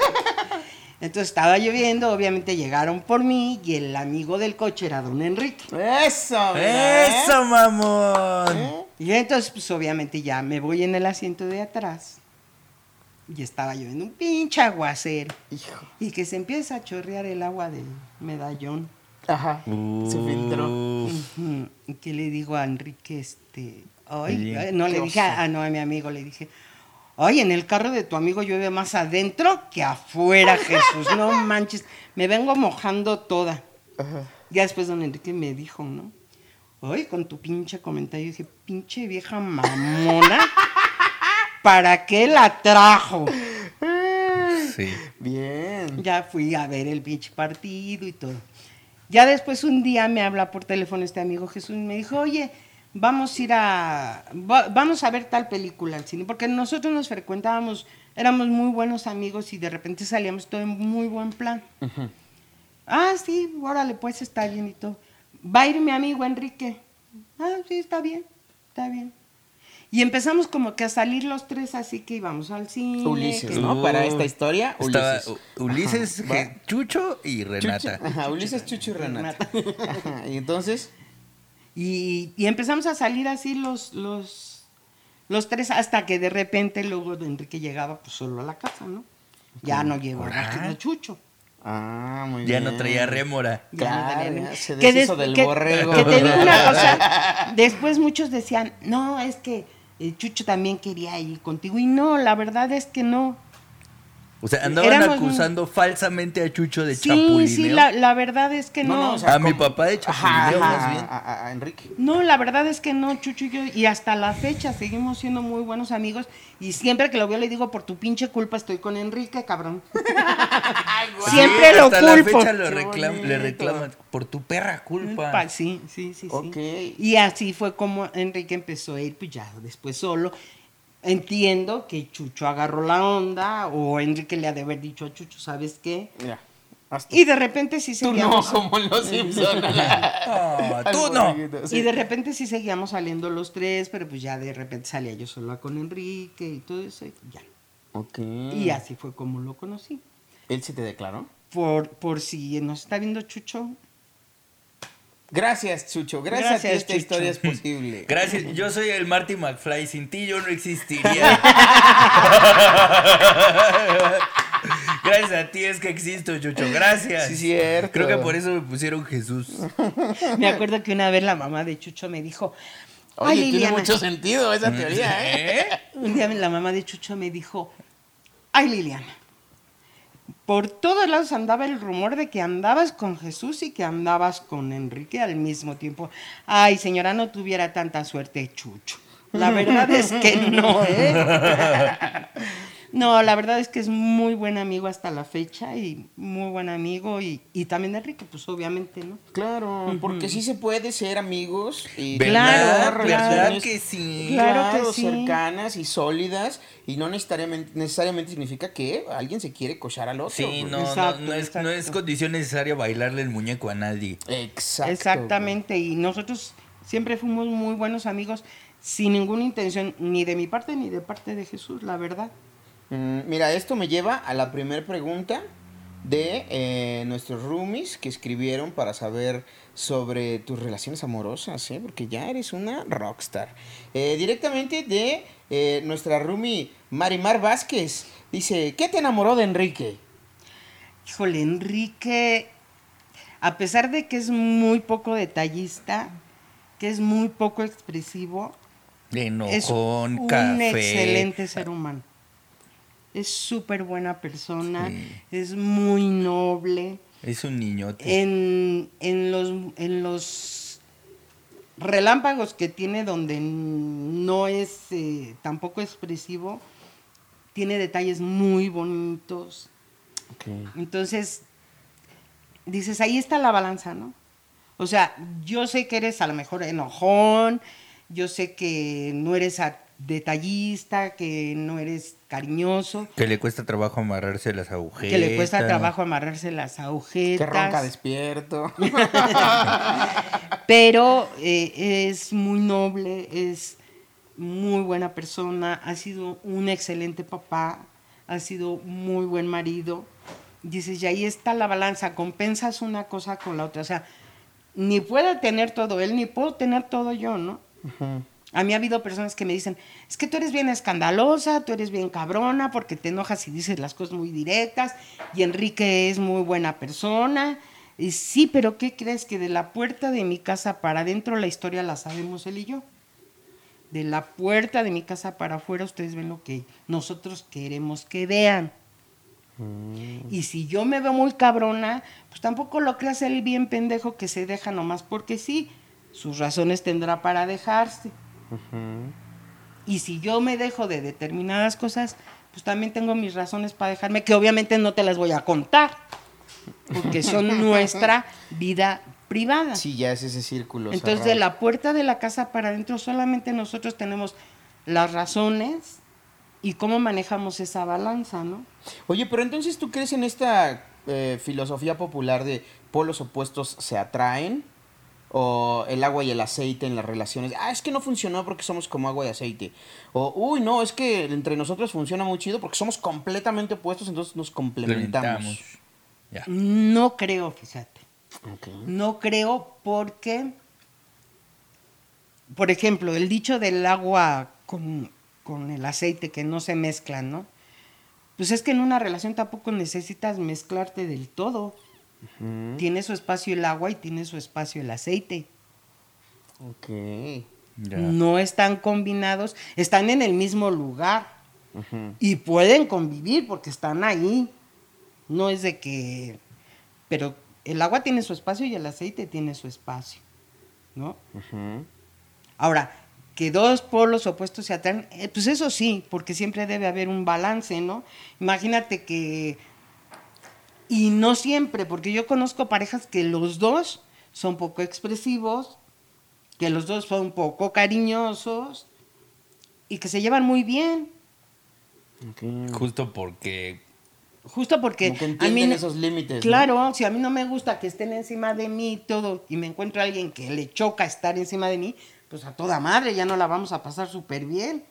Speaker 3: Entonces estaba lloviendo, obviamente llegaron por mí y el amigo del coche era don Enrique.
Speaker 2: Eso, mira, ¿eh?
Speaker 1: ¡Eso, mamón!
Speaker 2: ¿Eh?
Speaker 3: Y entonces, pues obviamente ya me voy en el asiento de atrás y estaba lloviendo un pinche aguacero
Speaker 2: Hijo.
Speaker 3: y que se empieza a chorrear el agua del medallón.
Speaker 2: Ajá. Se filtró.
Speaker 3: Y que le digo a Enrique, este, ay,
Speaker 1: Oye,
Speaker 3: ay, no le
Speaker 2: qué
Speaker 3: dije, a, ah, no, a mi amigo le dije, ay, en el carro de tu amigo llueve más adentro que afuera, Jesús, no manches, me vengo mojando toda.
Speaker 2: Ajá.
Speaker 3: Ya después don Enrique me dijo, ¿no? Ay, con tu pinche comentario, dije, pinche vieja mamona, ¿para qué la trajo?
Speaker 1: Sí.
Speaker 2: Bien.
Speaker 3: Ya fui a ver el pinche partido y todo. Ya después un día me habla por teléfono este amigo Jesús y me dijo, oye, vamos a ir a, va- vamos a ver tal película al cine, porque nosotros nos frecuentábamos, éramos muy buenos amigos y de repente salíamos todo en muy buen plan. Ah, sí, órale, pues está bien y todo. Va a ir mi amigo Enrique. Ah, sí, está bien, está bien. Y empezamos como que a salir los tres así que íbamos al cine.
Speaker 2: Ulises,
Speaker 3: que-
Speaker 2: ¿no? Para esta historia,
Speaker 1: Estaba
Speaker 2: Ulises. Ajá,
Speaker 1: Chucho y Renata.
Speaker 2: Chucho- Ajá, Ulises, Chucho y Renata. Ajá, y entonces,
Speaker 3: Y, y empezamos a salir así los, los, los tres hasta que de repente luego Enrique llegaba pues solo a la casa, ¿no? Ya no llevaba
Speaker 1: Ajá.
Speaker 3: a Chucho.
Speaker 2: ah, muy
Speaker 1: Ya
Speaker 2: bien.
Speaker 1: no traía rémora.
Speaker 3: Ya no
Speaker 2: ya se
Speaker 3: que
Speaker 2: deshizo
Speaker 3: des-
Speaker 2: del
Speaker 3: que-
Speaker 2: borrego.
Speaker 3: Que te digo una cosa, después muchos decían, no, es que Chucho también quería ir contigo. Y no, la verdad es que no.
Speaker 1: O sea, andaban
Speaker 3: Éramos muy-
Speaker 1: acusando falsamente a Chucho de
Speaker 3: Sí,
Speaker 1: chapulineo.
Speaker 3: sí, la, la verdad es que no.
Speaker 2: No, no, o sea,
Speaker 1: A mi papá de chapulineo,
Speaker 2: ajá,
Speaker 1: más bien.
Speaker 2: A, a- a Enrique.
Speaker 3: No, la verdad es que no, Chucho y yo, y hasta la fecha seguimos siendo muy buenos amigos, y siempre que lo veo le digo, por tu pinche culpa estoy con Enrique, cabrón. siempre
Speaker 1: Sí,
Speaker 3: lo
Speaker 1: hasta la fecha lo reclam- le reclaman por tu perra culpa.
Speaker 3: Pa- Sí, sí, sí, sí.
Speaker 2: Ok.
Speaker 3: Y así fue como Enrique empezó a ir, pues ya después solo. Entiendo que Chucho agarró la onda, o Enrique le ha de haber dicho a Chucho, ¿sabes qué?
Speaker 2: Mira,
Speaker 3: Y de repente sí
Speaker 2: Tú no,
Speaker 3: seguíamos.
Speaker 2: como en los Simpsons.
Speaker 1: Ah, tú no.
Speaker 3: Y de repente sí seguíamos saliendo los tres, pero pues ya de repente salía yo sola con Enrique y todo eso, y ya.
Speaker 2: Ok.
Speaker 3: Y así fue como lo conocí.
Speaker 2: ¿Él se te declaró?
Speaker 3: Por, por si nos está viendo Chucho,
Speaker 2: Gracias, Chucho. Gracias, a ti
Speaker 3: Gracias,
Speaker 2: esta
Speaker 3: Chucho.
Speaker 2: historia es posible.
Speaker 1: Gracias, yo soy el Marty McFly, sin ti yo no existiría. Gracias a ti es que existo, Chucho, gracias.
Speaker 2: Sí, cierto.
Speaker 1: Creo que por eso me pusieron Jesús.
Speaker 3: me acuerdo que una vez la mamá de Chucho me dijo,
Speaker 2: Oye,
Speaker 3: ay
Speaker 2: tiene
Speaker 3: Liliana,
Speaker 2: mucho sentido esa teoría, ¿eh?
Speaker 1: ¿Eh?
Speaker 3: un día la mamá de Chucho me dijo, ay Liliana, por todos lados andaba el rumor de que andabas con Jesús y que andabas con Enrique al mismo tiempo. Ay, señora, no tuviera tanta suerte, Chucho. La verdad es que no, ¿eh? No, la verdad es que es muy buen amigo hasta la fecha y muy buen amigo y, y también Enrique, pues obviamente, ¿no?
Speaker 2: Claro, porque sí se puede ser amigos y
Speaker 1: ¿Verdad?
Speaker 3: Claro,
Speaker 1: ¿Verdad
Speaker 2: relaciones
Speaker 1: que sí?
Speaker 3: Claro que
Speaker 2: claro,
Speaker 3: sí.
Speaker 2: cercanas y sólidas y no necesariamente, necesariamente significa que alguien se quiere cochar al otro.
Speaker 1: Sí, no, no,
Speaker 3: Exacto,
Speaker 1: no, es, no es condición necesaria bailarle el muñeco a nadie.
Speaker 2: Exacto.
Speaker 3: Exactamente, y nosotros siempre fuimos muy buenos amigos sin ninguna intención, ni de mi parte ni de parte de Jesús, la verdad.
Speaker 2: Mm, mira, esto me lleva a la primera pregunta de eh, nuestros roomies que escribieron para saber sobre tus relaciones amorosas, ¿eh? porque ya eres una rockstar. Eh, directamente de eh, nuestra roomie Marimar Vázquez. Dice, ¿qué te enamoró de Enrique?
Speaker 3: Híjole, Enrique, a pesar de que es muy poco detallista, que es muy poco expresivo, es un
Speaker 1: café.
Speaker 3: excelente ser humano. Es súper buena persona,
Speaker 1: Sí.
Speaker 3: es muy noble.
Speaker 1: Es un niñote.
Speaker 3: En, en los, en los relámpagos que tiene donde no es eh, tampoco expresivo, tiene detalles muy bonitos. Entonces, dices, ahí está la balanza, ¿no? O sea, yo sé que eres a lo mejor enojón, yo sé que no eres a- detallista, que no eres cariñoso,
Speaker 1: Que le cuesta trabajo amarrarse las agujetas.
Speaker 3: que le cuesta trabajo amarrarse las
Speaker 2: Que
Speaker 3: agujetas.
Speaker 2: ronca despierto.
Speaker 3: pero eh, es muy noble, es muy buena persona, ha sido un excelente papá, ha sido muy buen marido. Dices, y ahí está la balanza, compensas una cosa con la otra. O sea, ni puede tener todo él, ni puedo tener todo yo, ¿no? A mí ha habido personas que me dicen, es que tú eres bien escandalosa, tú eres bien cabrona, porque te enojas y dices las cosas muy directas, y Enrique es muy buena persona. Y sí, pero ¿qué crees? Que de la puerta de mi casa para adentro la historia la sabemos él y yo. De la puerta de mi casa para afuera ustedes ven lo que nosotros queremos que vean. Y si yo me veo muy cabrona, pues tampoco lo creas el bien pendejo que se deja nomás porque sí, sus razones tendrá para dejarse. Y si yo me dejo de determinadas cosas, pues también tengo mis razones para dejarme, que obviamente no te las voy a contar, porque son nuestra vida privada.
Speaker 2: Sí, ya es ese círculo.
Speaker 3: Entonces,
Speaker 2: cerrado.
Speaker 3: de la puerta de la casa para adentro, solamente nosotros tenemos las razones y cómo manejamos esa balanza, ¿no?
Speaker 2: Oye, pero entonces tú crees en esta eh, filosofía popular de polos opuestos se atraen? ¿O el agua y el aceite en las relaciones? Ah, es que no funcionó porque somos como agua y aceite. O, uy, no, es que entre nosotros funciona muy chido porque somos completamente opuestos, entonces nos complementamos.
Speaker 3: No creo, fíjate. No creo porque, por ejemplo, el dicho del agua con, con el aceite que no se mezclan, ¿no? Pues es que en una relación tampoco necesitas mezclarte del todo. Tiene su espacio el agua y tiene su espacio el aceite.
Speaker 2: Ok.
Speaker 3: No están combinados, están en el mismo lugar y pueden convivir porque están ahí. No es de que... Pero el agua tiene su espacio y el aceite tiene su espacio, ¿no? Ahora, que dos polos opuestos se atraen, eh, pues eso sí, porque siempre debe haber un balance, ¿no? Imagínate que... Y no siempre, porque yo conozco parejas que los dos son poco expresivos, que los dos son poco cariñosos y que se llevan muy bien.
Speaker 1: Justo porque
Speaker 3: Justo porque a mí
Speaker 2: entienden
Speaker 3: no-
Speaker 2: esos límites. ¿no?
Speaker 3: Claro, si a mí no me gusta que estén encima de mí todo, y me encuentro a alguien que le choca estar encima de mí, pues a toda madre ya no la vamos a pasar súper bien.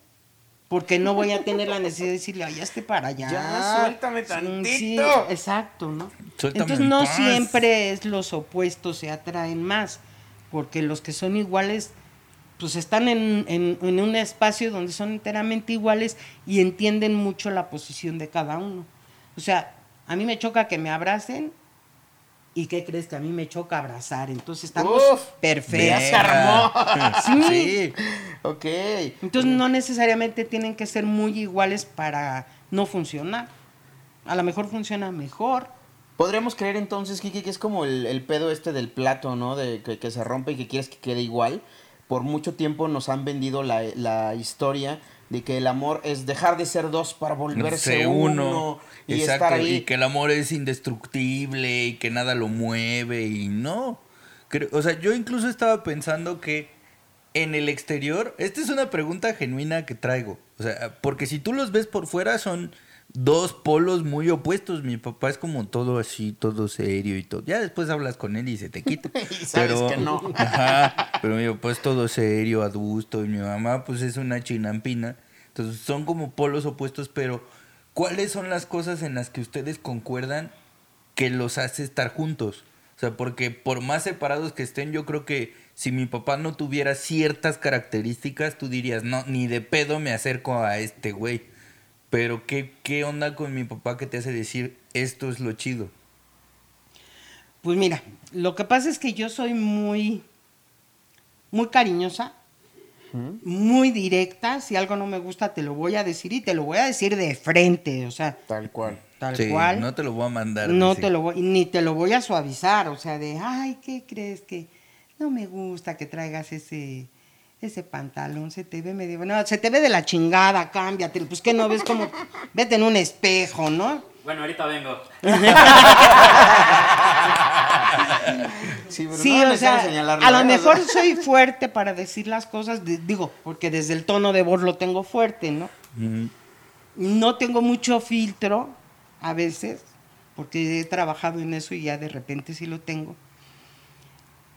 Speaker 3: Porque no voy a tener la necesidad de decirle, "Ay, ya esté para allá.
Speaker 2: Ya, suéltame
Speaker 3: Sí,
Speaker 2: tantito.
Speaker 3: exacto, ¿no?
Speaker 1: Suéltame
Speaker 3: Entonces
Speaker 1: en
Speaker 3: no
Speaker 1: paz.
Speaker 3: siempre es los opuestos se atraen más, porque los que son iguales, pues están en, en- en un espacio donde son enteramente iguales y entienden mucho la posición de cada uno. O sea, a mí me choca que me abracen y ¿qué crees que a mí me choca abrazar? Entonces estamos
Speaker 2: Uf,
Speaker 3: perfectos.
Speaker 2: se armó.
Speaker 3: Sí.
Speaker 1: Sí.
Speaker 2: Ok.
Speaker 3: Entonces no necesariamente tienen que ser muy iguales para no funcionar. A lo mejor funciona mejor.
Speaker 2: Podríamos creer entonces, Kiki, que es como el, el pedo este del plato, ¿no? De que, que se rompe y que quieres que quede igual. Por mucho tiempo nos han vendido la, la historia de que el amor es dejar de ser dos para volverse uno, y
Speaker 1: Exacto,
Speaker 2: estar ahí.
Speaker 1: y que el amor es indestructible y que nada lo mueve y no. Creo- o sea, yo incluso estaba pensando que en el exterior, esta es una pregunta genuina que traigo. O sea, porque si tú los ves por fuera son dos polos muy opuestos. Mi papá es como todo así, todo serio y todo. Ya después hablas con él y se te quita.
Speaker 2: Y sabes que no.
Speaker 1: Ajá, pero mi papá es todo serio, adusto, y mi mamá pues es una chinampina. Entonces son como polos opuestos, pero ¿cuáles son las cosas en las que ustedes concuerdan que los hace estar juntos? O sea, porque por más separados que estén, yo creo que si mi papá no tuviera ciertas características, tú dirías, no, ni de pedo me acerco a este güey. Pero ¿qué, qué onda con mi papá que te hace decir, esto es lo chido?
Speaker 3: Pues mira, lo que pasa es que yo soy muy, muy cariñosa, muy directa. Si algo no me gusta, te lo voy a decir y te lo voy a decir de frente, o sea,
Speaker 2: Tal cual.
Speaker 3: tal
Speaker 1: Sí,
Speaker 3: cual.
Speaker 1: No te lo voy a mandar.
Speaker 3: No
Speaker 1: decir.
Speaker 3: te lo voy, ni te lo voy a suavizar, o sea, de, ay, ¿qué crees que no me gusta que traigas ese ese pantalón? Se te ve medio, no, se te ve de la chingada, cámbiate, pues que no ves como, vete en un espejo, ¿no?
Speaker 4: Bueno, ahorita vengo.
Speaker 2: Sí, pero
Speaker 3: Sí,
Speaker 2: no
Speaker 3: o sea,
Speaker 2: señalarlo,
Speaker 3: a lo.
Speaker 2: O
Speaker 3: mejor
Speaker 2: sea,
Speaker 3: soy fuerte para decir las cosas, de- digo, porque desde el tono de voz lo tengo fuerte, ¿no? No tengo mucho filtro a veces, porque he trabajado en eso y ya de repente sí lo tengo.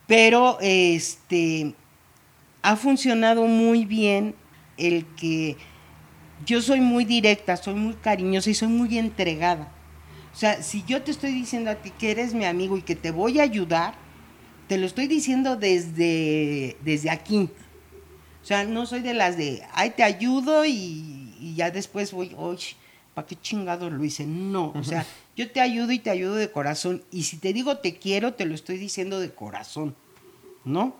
Speaker 3: Pero este ha funcionado muy bien el que yo soy muy directa, soy muy cariñosa y soy muy entregada. O sea, si yo te estoy diciendo a ti que eres mi amigo y que te voy a ayudar, te lo estoy diciendo desde, desde aquí. O sea, no soy de las de, ay, te ayudo y, y ya después voy, oye, ¿para qué chingado lo hice? No, o sea, yo te ayudo y te ayudo de corazón. Y si te digo te quiero, te lo estoy diciendo de corazón, ¿no?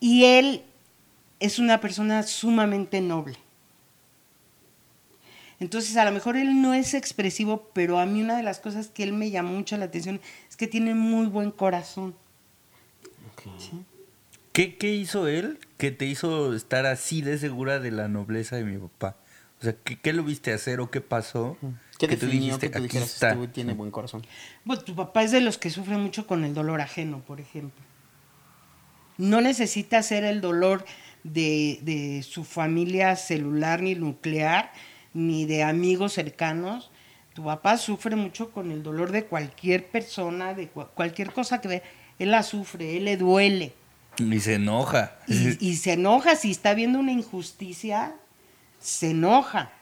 Speaker 3: Y él es una persona sumamente noble. Entonces, a lo mejor él no es expresivo, pero a mí una de las cosas que él me llamó mucho la atención es que tiene muy buen corazón.
Speaker 1: ¿Qué, ¿Qué hizo él que te hizo estar así de segura de la nobleza de mi papá? O sea, ¿qué, qué lo viste hacer o qué pasó?
Speaker 2: ¿Qué
Speaker 1: que tú
Speaker 2: definió que
Speaker 1: dijiste,
Speaker 2: tú
Speaker 1: "Aquí
Speaker 2: dijeras,
Speaker 1: está"?
Speaker 2: este tiene buen corazón?
Speaker 3: Pues tu papá es de los que sufre mucho con el dolor ajeno, por ejemplo. No necesita ser el dolor de, de su familia celular ni nuclear, ni de amigos cercanos. Tu papá sufre mucho con el dolor de cualquier persona, de cua- cualquier cosa que ve. Él la sufre, él le duele.
Speaker 1: Y se enoja.
Speaker 3: Y, y se enoja si está viendo una injusticia, se enoja.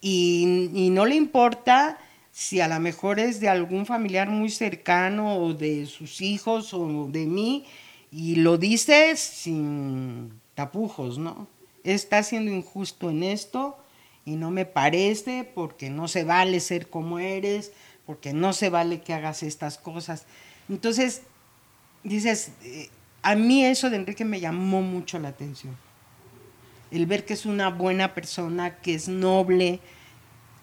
Speaker 3: Y, y no le importa si a lo mejor es de algún familiar muy cercano o de sus hijos o de mí, y lo dice sin tapujos, ¿no? Está siendo injusto en esto y no me parece porque no se vale ser como eres, porque no se vale que hagas estas cosas. Entonces, dices, eh, a mí eso de Enrique me llamó mucho la atención. El ver que es una buena persona, que es noble,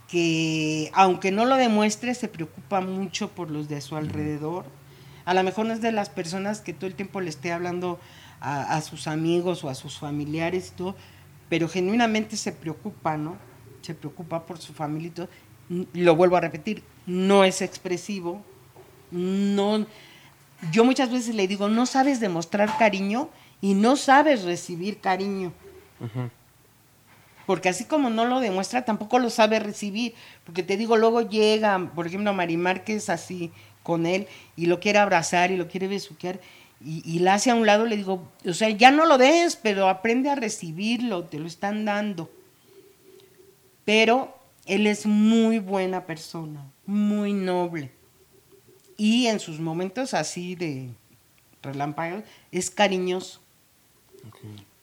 Speaker 3: que aunque no lo demuestre, se preocupa mucho por los de su alrededor. A lo mejor no es de las personas que todo el tiempo le esté hablando a, a sus amigos o a sus familiares y todo, pero genuinamente se preocupa, ¿no? Se preocupa por su familia y todo. Lo vuelvo a repetir, no es expresivo, no... Yo muchas veces le digo, no sabes demostrar cariño y no sabes recibir cariño. porque así como no lo demuestra, tampoco lo sabe recibir, porque te digo, luego llega, por ejemplo, Marimar, que es así con él, y lo quiere abrazar y lo quiere besuquear, y, y la hace a un lado, le digo, o sea, ya no lo des, pero aprende a recibirlo, te lo están dando. Pero él es muy buena persona, muy noble. Y en sus momentos así de relámpago, es cariñoso.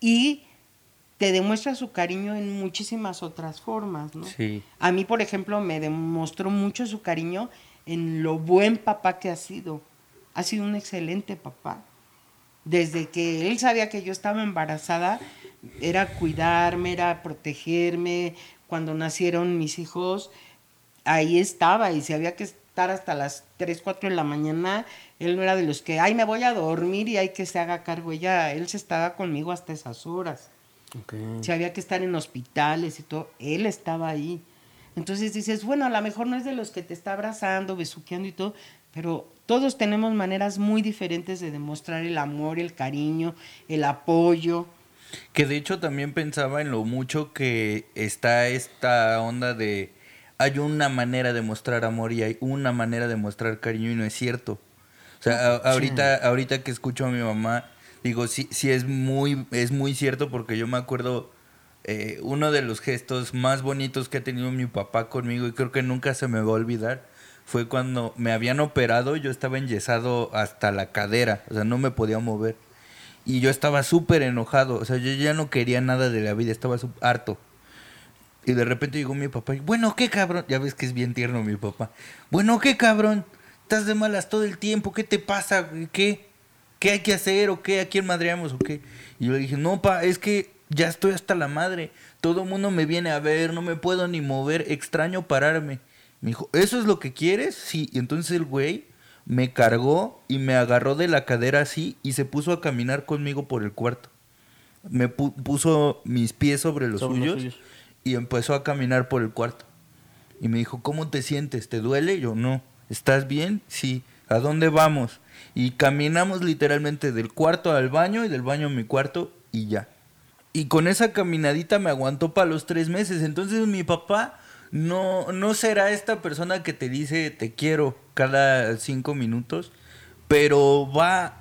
Speaker 3: Y te demuestra su cariño en muchísimas otras formas, ¿no?
Speaker 1: Sí.
Speaker 3: A mí, por ejemplo, me demostró mucho su cariño en lo buen papá que ha sido. Ha sido un excelente papá. Desde que él sabía que yo estaba embarazada, era cuidarme, era protegerme. Cuando nacieron mis hijos, ahí estaba y si había que estar hasta las 3, 4 de la mañana, él no era de los que, ay, me voy a dormir y hay que se haga cargo. Ella, él se estaba conmigo hasta esas horas. Si había que estar en hospitales y todo, él estaba ahí. Entonces dices, bueno, a lo mejor no es de los que te está abrazando, besuqueando y todo, pero todos tenemos maneras muy diferentes de demostrar el amor, el cariño, el apoyo.
Speaker 1: Que de hecho también pensaba en lo mucho que está esta onda de hay una manera de mostrar amor y hay una manera de mostrar cariño y no es cierto. O sea, ahorita, ahorita que escucho a mi mamá, digo, sí, sí es muy, es muy cierto porque yo me acuerdo eh, uno de los gestos más bonitos que ha tenido mi papá conmigo y creo que nunca se me va a olvidar fue cuando me habían operado, yo estaba enyesado hasta la cadera, o sea, no me podía mover. Y yo estaba súper enojado, o sea, yo ya no quería nada de la vida, estaba harto. Y de repente llegó mi papá y, bueno, ¿qué cabrón? Ya ves que es bien tierno mi papá. Bueno, ¿qué cabrón? Estás de malas todo el tiempo, ¿qué te pasa? ¿Qué? ¿Qué hay que hacer? ¿O qué? ¿A quién madreamos? ¿O qué? Y yo le dije, no, pa, es que ya estoy hasta la madre. Todo el mundo me viene a ver, no me puedo ni mover, extraño pararme. Me dijo, ¿eso es lo que quieres? Sí. Y entonces el güey me cargó y me agarró de la cadera así y se puso a caminar conmigo por el cuarto. Me pu- puso mis pies sobre los,
Speaker 2: Sobre los
Speaker 1: suyos,
Speaker 2: suyos.
Speaker 1: y empezó a caminar por el cuarto. Y me dijo, ¿cómo te sientes? ¿Te duele? Yo, no. ¿Estás bien? Sí. ¿A dónde vamos? Y caminamos literalmente del cuarto al baño y del baño a mi cuarto y ya. Y con esa caminadita me aguantó para los tres meses. Entonces mi papá no, no será esta persona que te dice te quiero cada cinco minutos, pero va,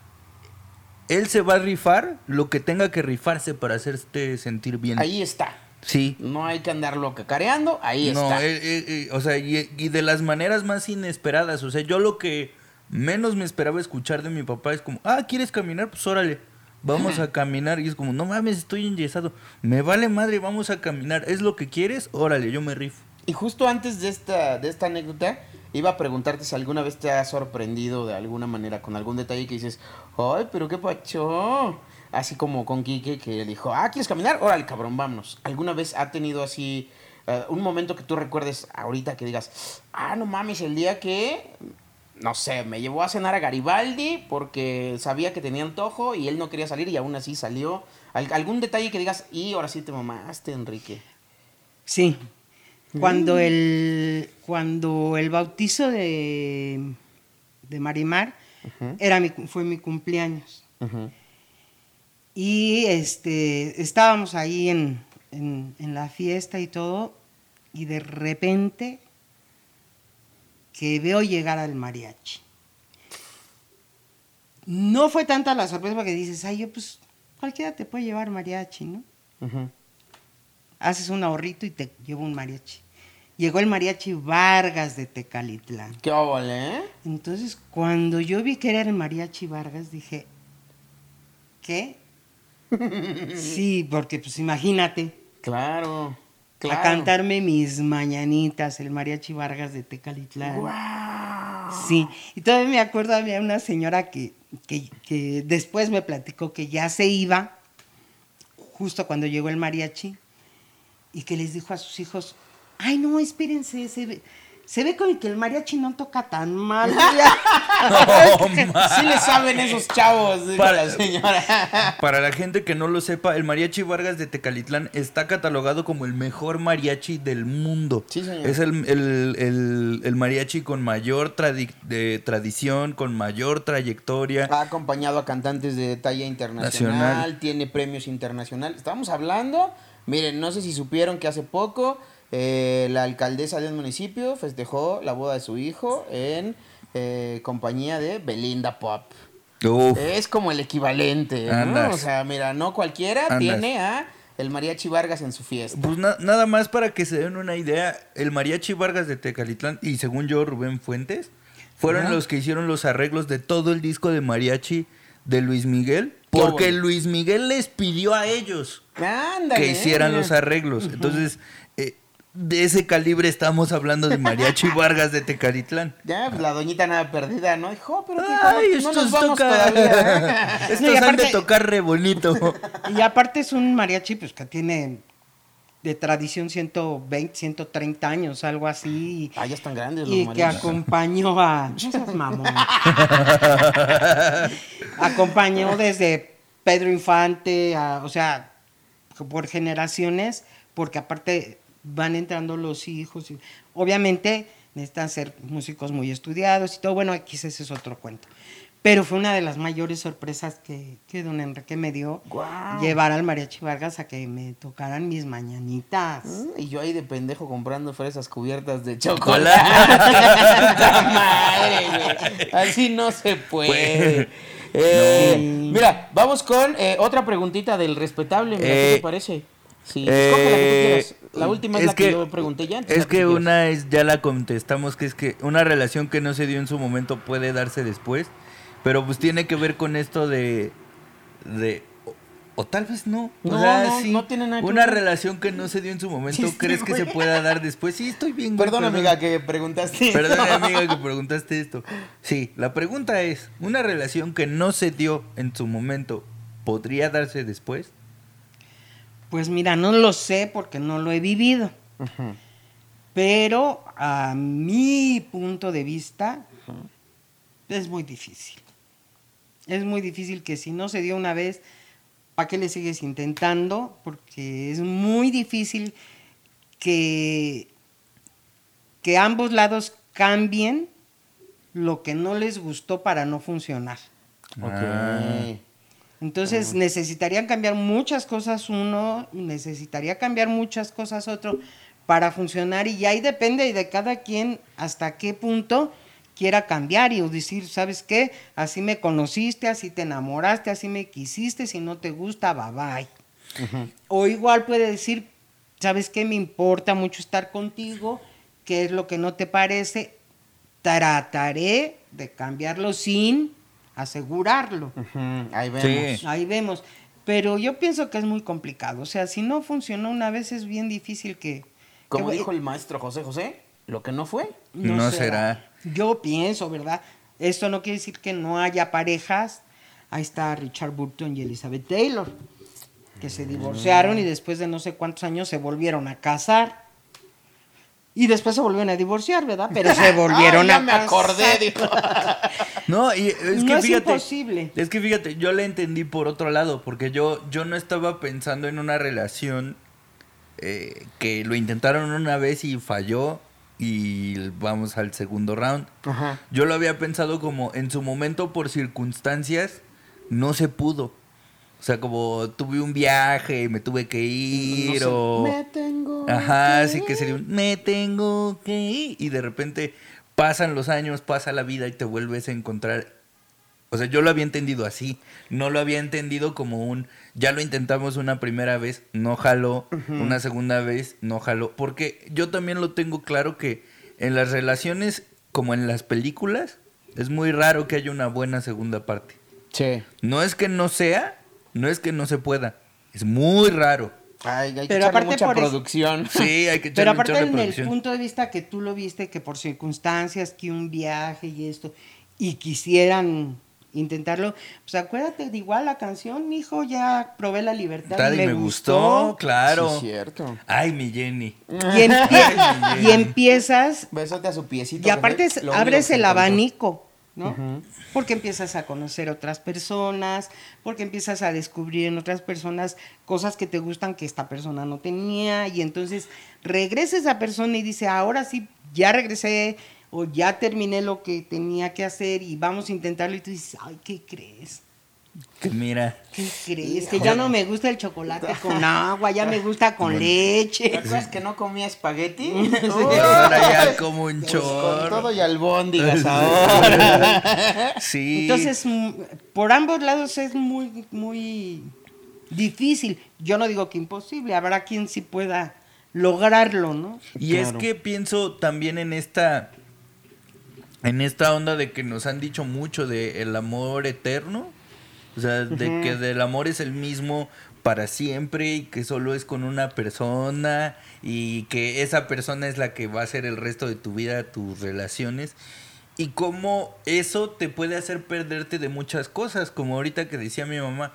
Speaker 1: él se va a rifar lo que tenga que rifarse para hacerte sentir bien.
Speaker 2: Ahí está.
Speaker 1: Sí.
Speaker 2: No hay que andarlo cacareando, ahí
Speaker 1: no,
Speaker 2: está.
Speaker 1: él- él- él- o sea, y, y de las maneras más inesperadas. O sea, yo lo que menos me esperaba escuchar de mi papá es como, ah, ¿quieres caminar? Pues órale, vamos a caminar. Y es como, no mames, estoy enyesado. Me vale madre, vamos a caminar. ¿Es lo que quieres? Órale, yo me rifo.
Speaker 2: Y justo antes de esta, de esta anécdota, iba a preguntarte si alguna vez te ha sorprendido de alguna manera con algún detalle que dices, ay, pero qué pacho. Así como con Quique que dijo, ah, ¿quieres caminar? Órale, cabrón, vámonos. ¿Alguna vez ha tenido así eh, un momento que tú recuerdes ahorita que digas, ah, no mames, el día que, no sé, me llevó a cenar a Garibaldi porque sabía que tenía antojo y él no quería salir y aún así salió? Al- ¿Algún detalle que digas, y ahora sí te mamaste, Enrique?
Speaker 3: Sí. Cuando el, cuando el bautizo de, de Marimar era mi, fue mi cumpleaños. Y este, estábamos ahí en, en- en la fiesta y todo, y de repente que veo llegar al mariachi. No fue tanta la sorpresa porque dices, ay, yo pues cualquiera te puede llevar mariachi, ¿no? Haces un ahorrito y te llevo un mariachi. Llegó el mariachi Vargas de Tecalitlán.
Speaker 2: ¿Qué óvole, eh?
Speaker 3: Entonces, cuando yo vi que era el mariachi Vargas, dije, ¿qué? sí, porque pues imagínate,
Speaker 2: Claro. claro.
Speaker 3: a cantarme mis mañanitas, el mariachi Vargas de Tecalitlán.
Speaker 2: ¡Guau!
Speaker 3: Sí, y todavía me acuerdo, había una señora que, que, que después me platicó que ya se iba, justo cuando llegó el mariachi, y que les dijo a sus hijos, ay no, espérense, se ve, se ve como que el mariachi no toca tan mal.
Speaker 2: Sí le saben esos chavos, dijo
Speaker 1: Para-
Speaker 2: la señora.
Speaker 1: Para la gente que no lo sepa, el mariachi Vargas de Tecalitlán está catalogado como el mejor mariachi del mundo.
Speaker 2: Sí, señor.
Speaker 1: Es el, el- el- el mariachi con mayor tradi- de tradición, con mayor trayectoria.
Speaker 2: Ha acompañado a cantantes de talla internacional,
Speaker 1: Nacional.
Speaker 2: tiene premios internacionales. Estamos hablando Miren, no sé si supieron que hace poco eh, la alcaldesa de un municipio festejó la boda de su hijo en eh, compañía de Belinda Pop.
Speaker 1: Uf.
Speaker 2: Es como el equivalente, ¿no? O sea, mira, no cualquiera
Speaker 1: Andas.
Speaker 2: tiene a el Mariachi Vargas en su fiesta.
Speaker 1: Pues na- nada más para que se den una idea, el Mariachi Vargas de Tecalitlán y según yo Rubén Fuentes fueron los que hicieron los arreglos de todo el disco de mariachi de Luis Miguel, porque. Luis Miguel les pidió a ellos
Speaker 2: Ándale.
Speaker 1: que hicieran los arreglos. Entonces, de ese calibre estamos hablando de Mariachi Vargas de Tecalitlán.
Speaker 2: Ya, pues la doñita nada perdida, ¿no? Dijo, pero qué
Speaker 1: Ay,
Speaker 2: no
Speaker 1: estos
Speaker 2: nos vamos
Speaker 1: toca-
Speaker 2: todavía. ¿eh?
Speaker 1: Estos
Speaker 3: No,
Speaker 1: han de
Speaker 3: aparte-
Speaker 1: tocar re bonito.
Speaker 3: Y aparte es un mariachi pues que tiene de tradición 120, 130 años, algo así.
Speaker 2: Ah, ya están grandes los
Speaker 3: Y que acompañó a. No seas mamón. acompañó desde Pedro Infante, a- o sea, por generaciones, porque aparte van entrando los hijos. y- obviamente necesitan ser músicos muy estudiados y todo. Bueno, aquí ese es otro cuento. Pero fue una de las mayores sorpresas que, que don Enrique me dio. Llevar al Mariachi Vargas a que me tocaran mis mañanitas.
Speaker 2: Mm, Y yo ahí de pendejo comprando fresas cubiertas de
Speaker 1: Chocolate.
Speaker 2: chocolate. ¡Puta madre, güey! Así no se puede. Eh,
Speaker 3: No.
Speaker 2: Mira, vamos con eh, otra preguntita del respetable. Mira, ¿qué
Speaker 1: Eh,
Speaker 2: te parece? Sí, escoge la que tú quieras. La última es,
Speaker 1: es
Speaker 2: la que,
Speaker 1: que-
Speaker 2: yo pregunté ya. entonces
Speaker 1: Es que una es, ya la contestamos, que es que una relación que no se dio en su momento puede darse después, pero pues tiene que ver con esto de, de o, o tal vez no. O
Speaker 2: No,
Speaker 1: sea,
Speaker 2: no,
Speaker 1: sí,
Speaker 2: no tiene nada que
Speaker 1: Una
Speaker 2: ver.
Speaker 1: relación que no se dio en su momento,
Speaker 2: Sí,
Speaker 1: ¿crees que se pueda dar después? Sí, estoy bien. güey,
Speaker 2: Perdón, amiga, que preguntaste.
Speaker 1: Perdón, amiga, que preguntaste esto. Sí, la pregunta es, ¿una relación que no se dio en su momento podría darse después?
Speaker 3: Pues mira, no lo sé porque no lo he vivido. Pero a mi punto de vista es muy difícil. Es muy difícil que si no se dio una vez, ¿para qué le sigues intentando? Porque es muy difícil que, que ambos lados cambien lo que no les gustó para no funcionar.
Speaker 2: Ok.
Speaker 1: Ah.
Speaker 3: Entonces necesitarían cambiar muchas cosas uno, necesitaría cambiar muchas cosas otro para funcionar y ahí depende de cada quien hasta qué punto quiera cambiar y o decir, ¿sabes qué? Así me conociste, así te enamoraste, así me quisiste, si no te gusta, bye bye. O igual puede decir, ¿sabes qué? Me importa mucho estar contigo, ¿qué es lo que no te parece? Trataré de cambiarlo sin asegurarlo.
Speaker 2: Ahí vemos.
Speaker 1: Sí.
Speaker 3: Ahí vemos. Pero yo pienso que es muy complicado. O sea, si no funcionó una vez es bien difícil que...
Speaker 2: Como
Speaker 3: que-
Speaker 2: dijo el maestro José José, lo que no fue.
Speaker 1: No será.
Speaker 3: Yo pienso, ¿verdad? Esto no quiere decir que no haya parejas. Ahí está Richard Burton y Elizabeth Taylor, que se divorciaron y después de no sé cuántos años se volvieron a casar. Y después se volvieron a divorciar, ¿verdad? Pero se volvieron
Speaker 2: Ah, ya
Speaker 3: a
Speaker 2: me acordé, dijo.
Speaker 1: No, y es
Speaker 3: No
Speaker 1: que
Speaker 3: es
Speaker 1: fíjate.
Speaker 3: imposible.
Speaker 1: Es que fíjate, yo le entendí por otro lado, porque yo, yo no estaba pensando en una relación eh, que lo intentaron una vez y falló y vamos al segundo round.
Speaker 2: Ajá.
Speaker 1: Yo lo había pensado como en su momento por circunstancias no se pudo. O sea, como tuve un viaje, me tuve que ir
Speaker 2: No sé,
Speaker 1: o...
Speaker 2: Me tengo.
Speaker 1: Ajá,
Speaker 2: que
Speaker 1: así que sería un me tengo que ir. Y de repente pasan los años, pasa la vida y te vuelves a encontrar. O sea, yo lo había entendido así. No lo había entendido como un ya lo intentamos una primera vez, no jaló. Una segunda vez, no jaló. Porque yo también lo tengo claro que en las relaciones, como en las películas, es muy raro que haya una buena segunda parte.
Speaker 2: Sí.
Speaker 1: No es que no sea, no es que no se pueda. Es muy raro.
Speaker 2: Ay, hay que
Speaker 3: Pero aparte
Speaker 2: mucha
Speaker 3: por es-
Speaker 2: producción.
Speaker 1: Sí, hay que
Speaker 3: Pero aparte en el punto de vista que tú lo viste, que por circunstancias, que un viaje y esto, y quisieran intentarlo, pues acuérdate de igual la canción, mijo, ya probé la libertad
Speaker 1: Tal
Speaker 3: me,
Speaker 1: me gustó, claro.
Speaker 2: Sí, es cierto.
Speaker 1: Ay, mi Jenny.
Speaker 3: Y, empie- y empiezas,
Speaker 2: Besote a su piecito.
Speaker 3: y aparte es- abres el
Speaker 2: me
Speaker 3: ¿no? Porque empiezas a conocer otras personas, porque empiezas a descubrir en otras personas cosas que te gustan que esta persona no tenía, y entonces regresa esa persona y dice, ahora sí, ya regresé, o ya terminé lo que tenía que hacer, y vamos a intentarlo, y tú dices, ay, ¿qué crees?
Speaker 1: Que mira.
Speaker 3: ¿Qué crees? Que ya no me gusta el chocolate con agua, ya me gusta con leche.
Speaker 2: ¿Te acuerdas que no comía espagueti?
Speaker 1: Ahora ya como un
Speaker 2: Pues con todo y albóndigas ahora.
Speaker 1: Sí.
Speaker 3: Entonces, mm, por ambos lados es muy, muy difícil. Yo no digo que imposible, habrá quien sí pueda lograrlo, ¿no?
Speaker 1: Y es que pienso también en esta en esta onda de que nos han dicho mucho de el amor eterno, o sea, de que del amor es el mismo para siempre y que solo es con una persona y que esa persona es la que va a ser el resto de tu vida, tus relaciones. Y cómo eso te puede hacer perderte de muchas cosas, como ahorita que decía mi mamá,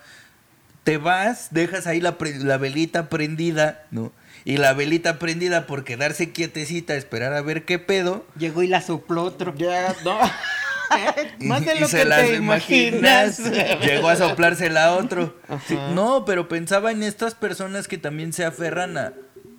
Speaker 1: te vas, dejas ahí la, pre- la velita prendida, ¿no? Y la velita prendida por quedarse quietecita, esperar a ver qué pedo.
Speaker 3: Llegó y la sopló otro.
Speaker 2: Ya, no.
Speaker 1: Y,
Speaker 2: Más de
Speaker 1: y
Speaker 2: lo
Speaker 1: se
Speaker 2: que
Speaker 1: las
Speaker 2: te imaginas.
Speaker 1: Llegó a soplársela a otro. Sí, no, pero pensaba en estas personas que también se aferran a,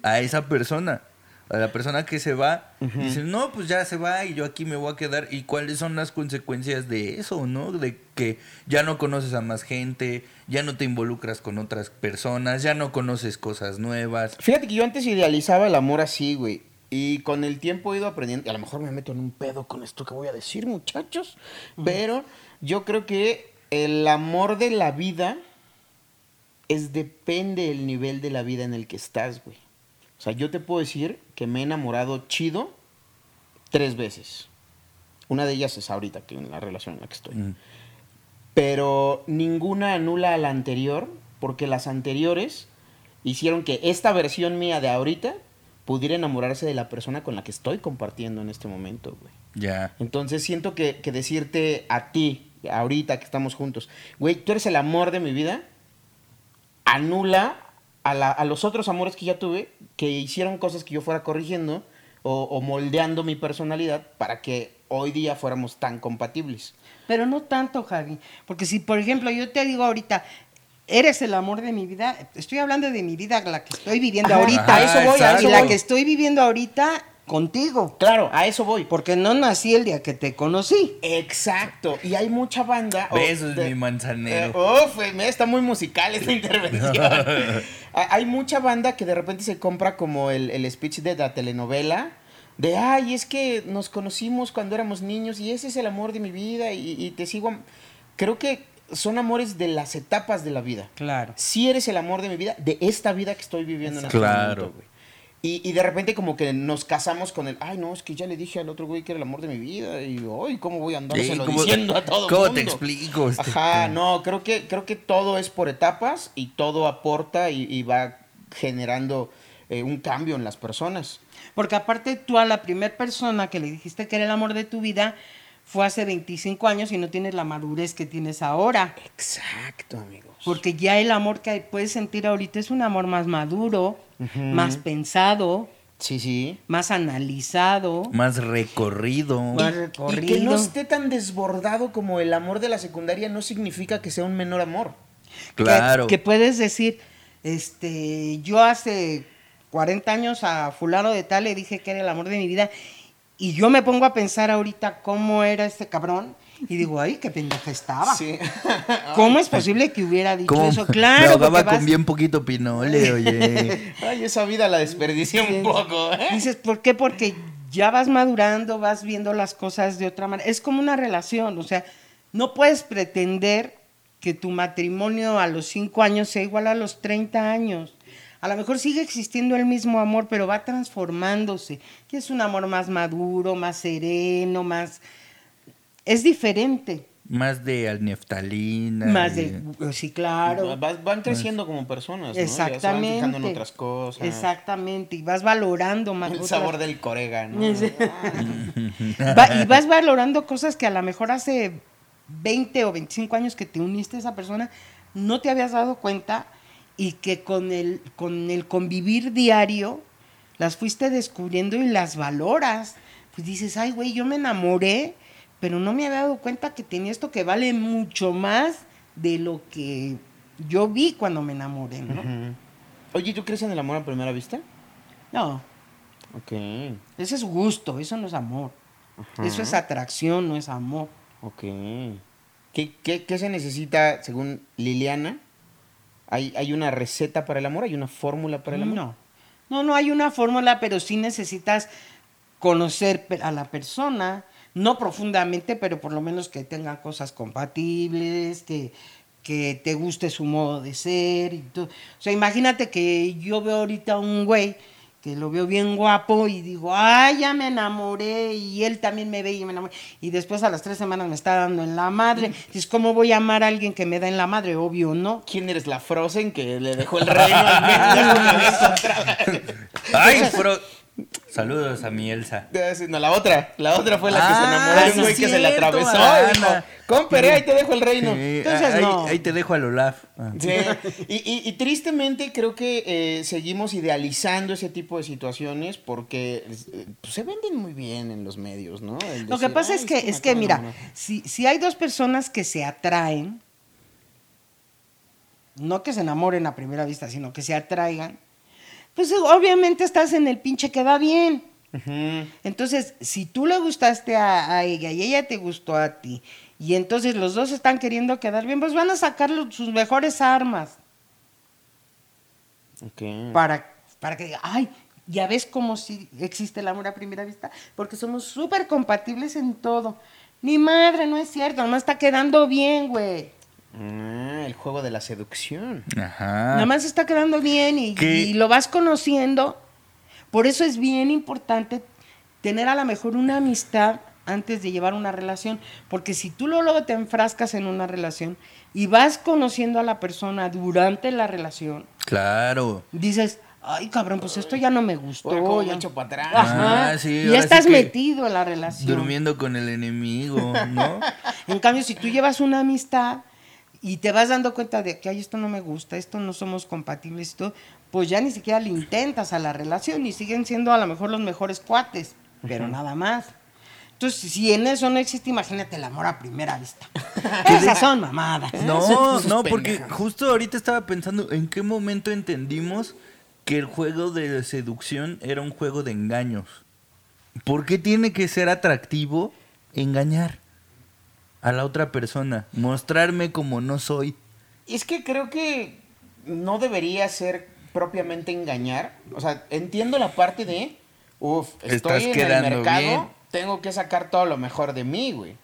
Speaker 1: a esa persona. A la persona que se va. Dicen, no, pues ya se va y yo aquí me voy a quedar. ¿Y cuáles son las consecuencias de eso, no? De que ya no conoces a más gente, ya no te involucras con otras personas, ya no conoces cosas nuevas.
Speaker 2: Fíjate que yo antes idealizaba el amor así, güey. Y con el tiempo he ido aprendiendo. Y a lo mejor me meto en un pedo con esto que voy a decir, muchachos. Pero yo creo que el amor de la vida es depende del nivel de la vida en el que estás, güey. O sea, yo te puedo decir que me he enamorado chido tres veces. Una de ellas es ahorita, que en la relación en la que estoy.
Speaker 1: Mm.
Speaker 2: Pero ninguna anula a la anterior, porque las anteriores hicieron que esta versión mía de ahorita pudiera enamorarse de la persona con la que estoy compartiendo en este momento, güey.
Speaker 1: Ya.
Speaker 2: Entonces siento que, que decirte a ti, ahorita que estamos juntos, güey, tú eres el amor de mi vida, anula a, la- a los otros amores que ya tuve, que hicieron cosas que yo fuera corrigiendo o, o moldeando mi personalidad para que hoy día fuéramos tan compatibles.
Speaker 3: Pero no tanto, Javi. Porque si, por ejemplo, yo te digo ahorita, eres el amor de mi vida, estoy hablando de mi vida, la que estoy viviendo
Speaker 2: Ajá,
Speaker 3: ahorita.
Speaker 1: a eso voy, a
Speaker 3: y
Speaker 1: eso
Speaker 3: la
Speaker 1: voy.
Speaker 3: que estoy viviendo ahorita contigo.
Speaker 2: Claro, a eso voy.
Speaker 3: Porque no nací el día que te conocí.
Speaker 2: Exacto. Y hay mucha banda. o
Speaker 1: Besos,
Speaker 2: de-
Speaker 1: mi manzanero.
Speaker 2: Eh, uf, eh, mira, está muy musical esta intervención. Ha- hay mucha banda que de repente se compra como el, el speech de la telenovela. De, ay, es que nos conocimos cuando éramos niños y ese es el amor de mi vida y, y te sigo. am-". Creo que son amores de las etapas de la vida.
Speaker 3: Claro.
Speaker 2: Si eres el amor de mi vida, de esta vida que estoy viviendo en este
Speaker 1: Claro.
Speaker 2: momento, güey. Y, y de repente como que nos casamos con el, ay, no, es que ya le dije al otro güey que era el amor de mi vida y, ay, ¿cómo voy a andárselo
Speaker 1: Sí, ¿cómo-
Speaker 2: diciendo a todo
Speaker 1: ¿Cómo
Speaker 2: mundo?
Speaker 1: te explico? este?
Speaker 2: Ajá, no, creo que, creo que todo es por etapas y todo aporta y, y va generando eh, un cambio en las personas.
Speaker 3: Porque aparte tú a la primera persona que le dijiste que era el amor de tu vida fue hace 25 años y no tienes la madurez que tienes ahora.
Speaker 2: Exacto, amigos.
Speaker 3: Porque ya el amor que puedes sentir ahorita es un amor más maduro, más pensado,
Speaker 2: Sí, sí.
Speaker 3: más analizado.
Speaker 1: Más recorrido.
Speaker 3: Más
Speaker 2: Y que
Speaker 3: recorrido.
Speaker 2: no esté tan desbordado como el amor de la secundaria no significa que sea un menor amor.
Speaker 1: Claro.
Speaker 3: Que, que puedes decir, este, yo hace 40 años a fulano de tal le dije que era el amor de mi vida y yo me pongo a pensar ahorita cómo era este cabrón y digo, ay, qué pendeja estaba.
Speaker 2: Sí.
Speaker 3: ¿Cómo es posible que hubiera dicho
Speaker 1: ¿Cómo?
Speaker 3: eso?
Speaker 1: Me
Speaker 3: Claro,
Speaker 1: ahogaba
Speaker 3: vas-
Speaker 1: con bien poquito pinole, oye.
Speaker 2: Ay, esa vida la desperdicié un poco, ¿eh?
Speaker 3: Dices, ¿por qué? Porque ya vas madurando, vas viendo las cosas de otra manera. Es como una relación, o sea, no puedes pretender que tu matrimonio a los 5 años sea igual a los 30 años. A lo mejor sigue existiendo el mismo amor, pero va transformándose. Y es un amor más maduro, más sereno, más... Es diferente.
Speaker 1: Más de alneftalina.
Speaker 3: Más de... Sí, claro.
Speaker 2: Vas- Van creciendo como personas, ¿no? Ya se van
Speaker 3: Exactamente.
Speaker 2: fijando en otras cosas.
Speaker 3: Exactamente. Y vas valorando más
Speaker 2: El
Speaker 3: otras
Speaker 2: sabor del corega, ¿no?
Speaker 3: Va- y vas valorando cosas que a lo mejor hace 20 o 25 años que te uniste a esa persona, no te habías dado cuenta y que con el, con el convivir diario las fuiste descubriendo y las valoras. Pues dices, ay, güey, yo me enamoré, pero no me había dado cuenta que tenía esto que vale mucho más de lo que yo vi cuando me enamoré, ¿no?
Speaker 2: Ujú. Oye, ¿tú crees en el amor a primera vista?
Speaker 3: No,
Speaker 2: Ok,
Speaker 3: ese es gusto, eso no es amor.
Speaker 2: Ajá.
Speaker 3: Eso es atracción, no es amor.
Speaker 2: ok. ¿Qué, qué, qué se necesita según Liliana? ¿Hay, ¿Hay una receta para el amor? ¿Hay una fórmula para el amor?
Speaker 3: No, no, no hay una fórmula, pero sí necesitas conocer a la persona, no profundamente, pero por lo menos que tengan cosas compatibles, que, que te guste su modo de ser. Y todo. O sea, imagínate que yo veo ahorita a un güey que lo veo bien guapo y digo, ay, ya me enamoré y él también me ve y me enamoré. Y después a las tres semanas me está dando en la madre. Dices, ¿cómo voy a amar a alguien que me da en la madre? Obvio, ¿no?
Speaker 2: ¿Quién eres la Frozen que le dejó el reino?
Speaker 1: Ay, pero. Saludos a mi Elsa.
Speaker 2: No, la otra. La otra fue la que se
Speaker 1: Ah,
Speaker 2: enamoró de un güey que se le atravesó. Y dijo, Compere, ahí te dejo el reino.
Speaker 1: Sí,
Speaker 3: Entonces,
Speaker 1: ahí,
Speaker 3: no.
Speaker 1: ahí te dejo al Olaf. Ah.
Speaker 2: Sí, y, y- y tristemente creo que eh, seguimos idealizando ese tipo de situaciones porque eh, pues, se venden muy bien en los medios, ¿no?
Speaker 3: Lo que pasa
Speaker 2: "Ay,
Speaker 3: es que, es que mira,
Speaker 2: enamorar".
Speaker 3: si, si hay dos personas que se atraen, no que se enamoren a primera vista, sino que se atraigan, pues obviamente estás en el pinche que da bien. Entonces, si tú le gustaste a, a ella y ella te gustó a ti, y entonces los dos están queriendo quedar bien, pues van a sacar sus mejores armas
Speaker 2: Ok.
Speaker 3: para, para que diga, ay, ya ves cómo si existe el amor a primera vista, porque somos súper compatibles en todo. Ni madre, no es cierto, nomás está quedando bien, güey.
Speaker 2: Ah, el juego de la seducción.
Speaker 1: Ajá.
Speaker 3: Nada más está quedando bien y, lo vas conociendo. Por eso es bien importante tener a lo mejor una amistad antes de llevar una relación. Porque si tú luego, luego te enfrascas en una relación y vas conociendo a la persona durante la relación,
Speaker 1: Claro.
Speaker 3: dices, ay cabrón, pues esto ya no me gustó.
Speaker 2: Oye, ¿cómo me
Speaker 3: ya-
Speaker 2: echo para atrás?
Speaker 3: Ajá.
Speaker 1: Ah, sí,
Speaker 3: ya estás metido en la relación.
Speaker 1: Durmiendo con el enemigo, ¿no?
Speaker 3: En cambio, si tú llevas una amistad y te vas dando cuenta de que, ay, esto no me gusta, esto no somos compatibles todo, pues ya ni siquiera le intentas a la relación y siguen siendo a lo mejor los mejores cuates, pero nada más. Entonces, si en eso no existe, imagínate el amor a primera vista. Esas son mamadas.
Speaker 1: No, no, porque justo ahorita estaba pensando en qué momento entendimos que el juego de seducción era un juego de engaños. ¿Por qué tiene que ser atractivo engañar a la otra persona? Mostrarme como no soy.
Speaker 2: Es que creo que no debería ser propiamente engañar. O sea, entiendo la parte de, uff,
Speaker 1: Estás
Speaker 2: estoy en el mercado,
Speaker 1: bien.
Speaker 2: tengo que sacar todo lo mejor de mí, güey.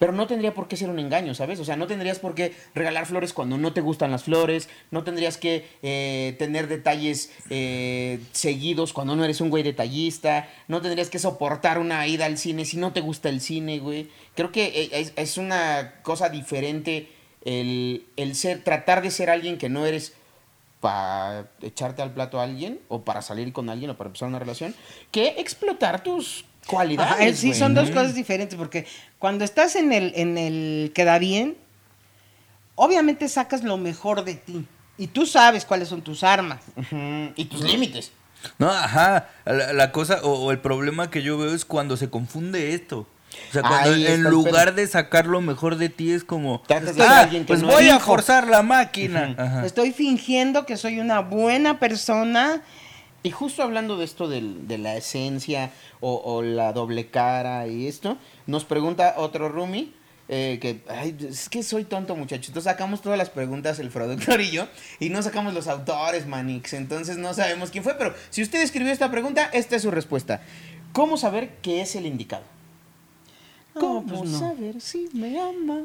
Speaker 2: Pero no tendría por qué ser un engaño, ¿sabes? O sea, no tendrías por qué regalar flores cuando no te gustan las flores, no tendrías que eh, tener detalles eh, seguidos cuando no eres un güey detallista, no tendrías que soportar una ida al cine si no te gusta el cine, güey. Creo que eh, es, es una cosa diferente el, el ser, tratar de ser alguien que no eres para echarte al plato a alguien o para salir con alguien o para empezar una relación, que explotar tus cualidades.
Speaker 3: Ajá, sí, son dos cosas diferentes, porque cuando estás en el, en el queda bien, obviamente sacas lo mejor de ti. Y tú sabes cuáles son tus armas.
Speaker 2: Y tus límites.
Speaker 1: No, ajá. La, la cosa o, o el problema que yo veo es cuando se confunde esto. O sea, cuando
Speaker 2: Ahí
Speaker 1: en lugar de sacar lo mejor de ti es como, "Ah,
Speaker 2: ser alguien que
Speaker 1: pues
Speaker 2: no
Speaker 1: voy
Speaker 2: es".
Speaker 1: a forzar la máquina. Ajá.
Speaker 3: Estoy fingiendo que soy una buena persona.
Speaker 2: Y justo hablando de esto del- de la esencia o, o la doble cara y esto, nos pregunta otro Rumi. eh, que ay, es que soy tonto muchacho entonces sacamos todas las preguntas el productor y yo y no sacamos los autores manix. Entonces no sabemos quién fue pero si usted escribió esta pregunta esta es su respuesta. Cómo saber qué es el indicado
Speaker 3: No,
Speaker 2: cómo
Speaker 3: pues no.
Speaker 2: saber si me ama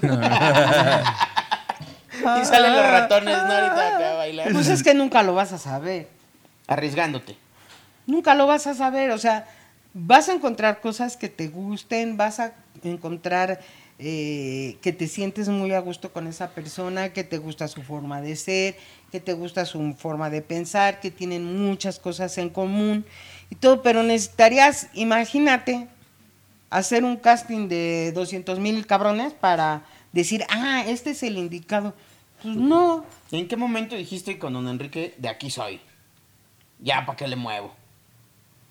Speaker 2: y salen los ratones no ahorita acá a bailar.
Speaker 3: Pues es que nunca lo vas a saber.
Speaker 2: Arriesgándote
Speaker 3: Nunca lo vas a saber. O sea, vas a encontrar cosas que te gusten, vas a encontrar eh, que te sientes muy a gusto con esa persona, que te gusta su forma de ser, que te gusta su forma de pensar, que tienen muchas cosas en común y todo, pero necesitarías, imagínate, hacer un casting de 200 mil cabrones para decir, ah, este es el indicado. Pues no,
Speaker 2: ¿En qué momento dijiste con don Enrique, de aquí soy? Ya, ¿para qué le muevo?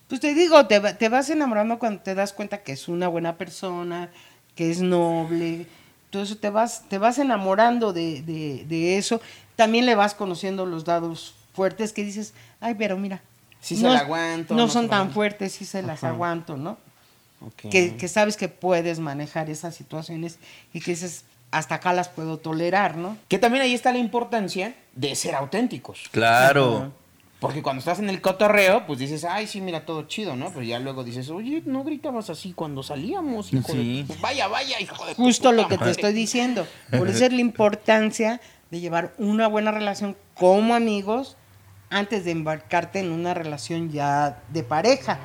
Speaker 3: Pues te digo, te, va- te vas enamorando cuando te das cuenta que es una buena persona, que es noble. Todo eso te vas, te vas enamorando de, de- de eso. También le vas conociendo los dados fuertes que dices, ay, pero mira.
Speaker 2: Sí se la aguanto,
Speaker 3: No,
Speaker 2: no
Speaker 3: son tan
Speaker 2: aguanto".
Speaker 3: fuertes, sí se las
Speaker 2: Ajá.
Speaker 3: aguanto, ¿no?
Speaker 2: Ok.
Speaker 3: Que, que sabes que puedes manejar esas situaciones y que dices, hasta acá las puedo tolerar, ¿no?
Speaker 2: Que también ahí está la importancia de ser auténticos.
Speaker 1: Claro.
Speaker 2: Porque cuando estás en el cotorreo, pues dices, ay, sí, mira, todo chido, ¿no? Pero ya luego dices, oye, no gritabas así cuando salíamos, hijo
Speaker 1: Sí.
Speaker 2: de... Pues vaya, vaya, hijo de...
Speaker 3: Justo lo que te
Speaker 2: madre".
Speaker 3: estoy diciendo. Por eso es la importancia de llevar una buena relación como amigos antes de embarcarte en una relación ya de pareja.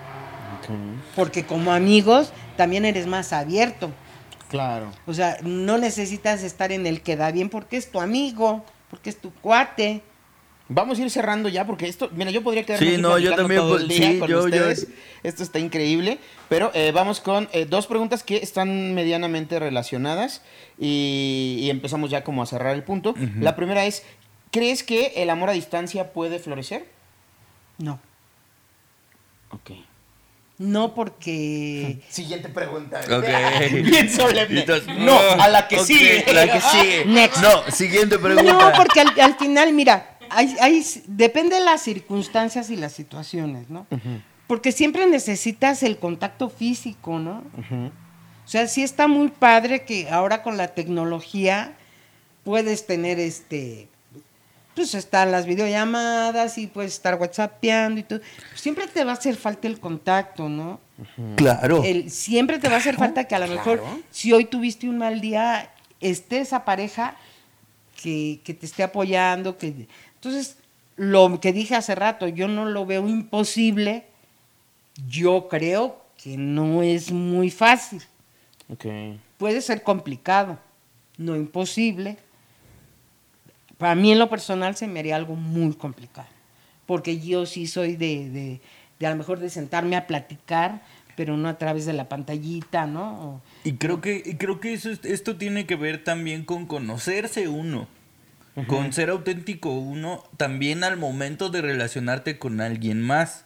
Speaker 3: Porque como amigos también eres más abierto.
Speaker 2: Claro.
Speaker 3: O sea, no necesitas estar en el que da bien porque es tu amigo, porque es tu cuate.
Speaker 2: Vamos a ir cerrando ya porque esto, mira, yo podría quedarme
Speaker 1: Sí,
Speaker 2: aquí
Speaker 1: no, yo también,
Speaker 2: todo el
Speaker 1: pues,
Speaker 2: día
Speaker 1: sí,
Speaker 2: con
Speaker 1: yo- yo-
Speaker 2: ustedes. Esto está increíble, pero eh, vamos con eh, dos preguntas que están medianamente relacionadas y, y empezamos ya como a cerrar el punto. La primera es, ¿crees que el amor a distancia puede florecer?
Speaker 3: No.
Speaker 2: Ok.
Speaker 3: No porque...
Speaker 2: Siguiente pregunta.
Speaker 1: Ok.
Speaker 2: Bien solemne.
Speaker 1: Entonces,
Speaker 2: no, a la que
Speaker 1: ok,
Speaker 2: sigue.
Speaker 1: La que sigue.
Speaker 3: Next.
Speaker 1: No, siguiente pregunta.
Speaker 3: No, porque al, al final, mira, hay, hay- depende de las circunstancias y las situaciones, ¿no? Porque siempre necesitas el contacto físico, ¿no? O sea, sí está muy padre que ahora con la tecnología puedes tener este, pues están las videollamadas y puedes estar whatsappeando y todo. Siempre te va a hacer falta el contacto, ¿no?
Speaker 1: Claro.
Speaker 3: El- siempre te va a hacer falta que a lo mejor, si hoy tuviste un mal día, esté esa pareja que, que te esté apoyando. que Entonces, lo que dije hace rato, yo no lo veo imposible. Yo creo que no es muy fácil.
Speaker 2: Ok.
Speaker 3: Puede ser complicado, no imposible. Para mí en lo personal se me haría algo muy complicado, porque yo sí soy de, de, de a lo mejor de sentarme a platicar, pero no a través de la pantallita, ¿no? O-
Speaker 1: Y creo que, y creo que eso es- esto tiene que ver también con conocerse uno. Con ser auténtico uno también al momento de relacionarte con alguien más.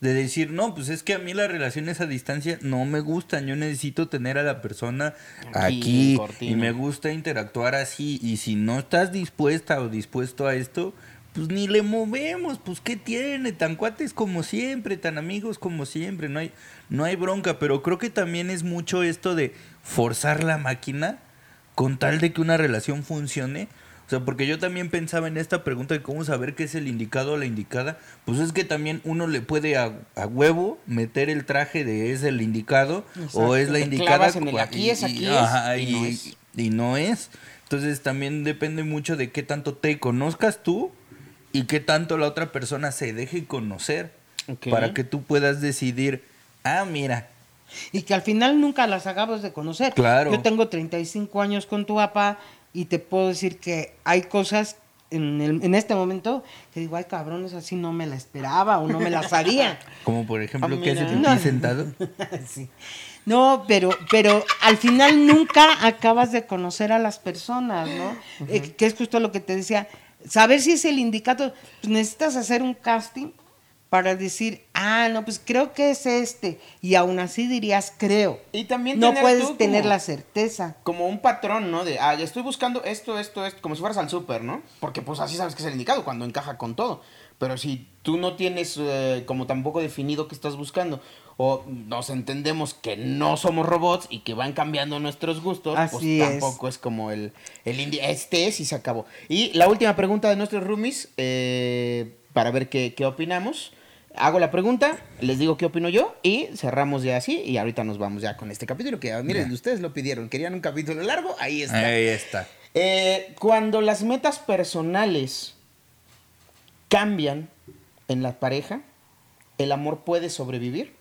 Speaker 1: De decir, no, pues es que a mí las relaciones a distancia no me gustan. Yo necesito tener a la persona
Speaker 2: Aquí,
Speaker 1: aquí, y me gusta interactuar así. Y si no estás dispuesta o dispuesto a esto, pues ni le movemos. Pues qué tiene, tan cuates como siempre, tan amigos como siempre. No hay, no hay bronca. Pero creo que también es mucho esto de forzar la máquina con tal de que una relación funcione. O sea, porque yo también pensaba en esta pregunta de cómo saber qué es el indicado o la indicada. Pues es que también uno le puede a, a huevo meter el traje de es el indicado o es la
Speaker 2: Te
Speaker 1: indicada.
Speaker 2: en el aquí es, aquí es,
Speaker 1: ajá,
Speaker 2: y
Speaker 1: y,
Speaker 2: no es.
Speaker 1: y no es. Entonces también depende mucho de qué tanto te conozcas tú y qué tanto la otra persona se deje conocer. Para que tú puedas decidir, ah, mira,
Speaker 3: y que al final nunca las acabas de conocer.
Speaker 1: Claro.
Speaker 3: Yo tengo 35 años con tu papá y te puedo decir que hay cosas en, el- en este momento que digo, ay cabrones, así no me la esperaba o no me la sabía.
Speaker 1: como por ejemplo,
Speaker 2: Ah,
Speaker 1: que hace
Speaker 3: No.
Speaker 1: sentado.
Speaker 3: Sí. No, pero, pero al final nunca acabas de conocer a las personas, ¿no? Eh, que es justo lo que te decía. Saber si es el indicado, pues necesitas hacer un casting para decir, ah, no, pues creo que es este. Y aún así dirías, creo.
Speaker 2: Y también
Speaker 3: no puedes
Speaker 2: tú
Speaker 3: tener
Speaker 2: como-
Speaker 3: la certeza.
Speaker 2: como un patrón, ¿no? De, ah, ya estoy buscando esto, esto, esto, como si fueras al súper, ¿no? Porque pues así sabes que es el indicado, cuando encaja con todo. Pero si tú no tienes eh, como tampoco definido qué estás buscando, o nos entendemos que no somos robots y que van cambiando nuestros gustos,
Speaker 3: Así
Speaker 2: pues
Speaker 3: es.
Speaker 2: tampoco es como el, el este es y se acabó. Y la última pregunta de nuestros roomies, eh, para ver qué, qué opinamos. Hago la pregunta, les digo qué opino yo y cerramos ya así y ahorita nos vamos ya con este capítulo que ah, miren, ustedes lo pidieron, querían un capítulo largo, ahí está.
Speaker 1: Ahí está.
Speaker 2: Eh, cuando las metas personales cambian en la pareja, ¿el amor puede sobrevivir?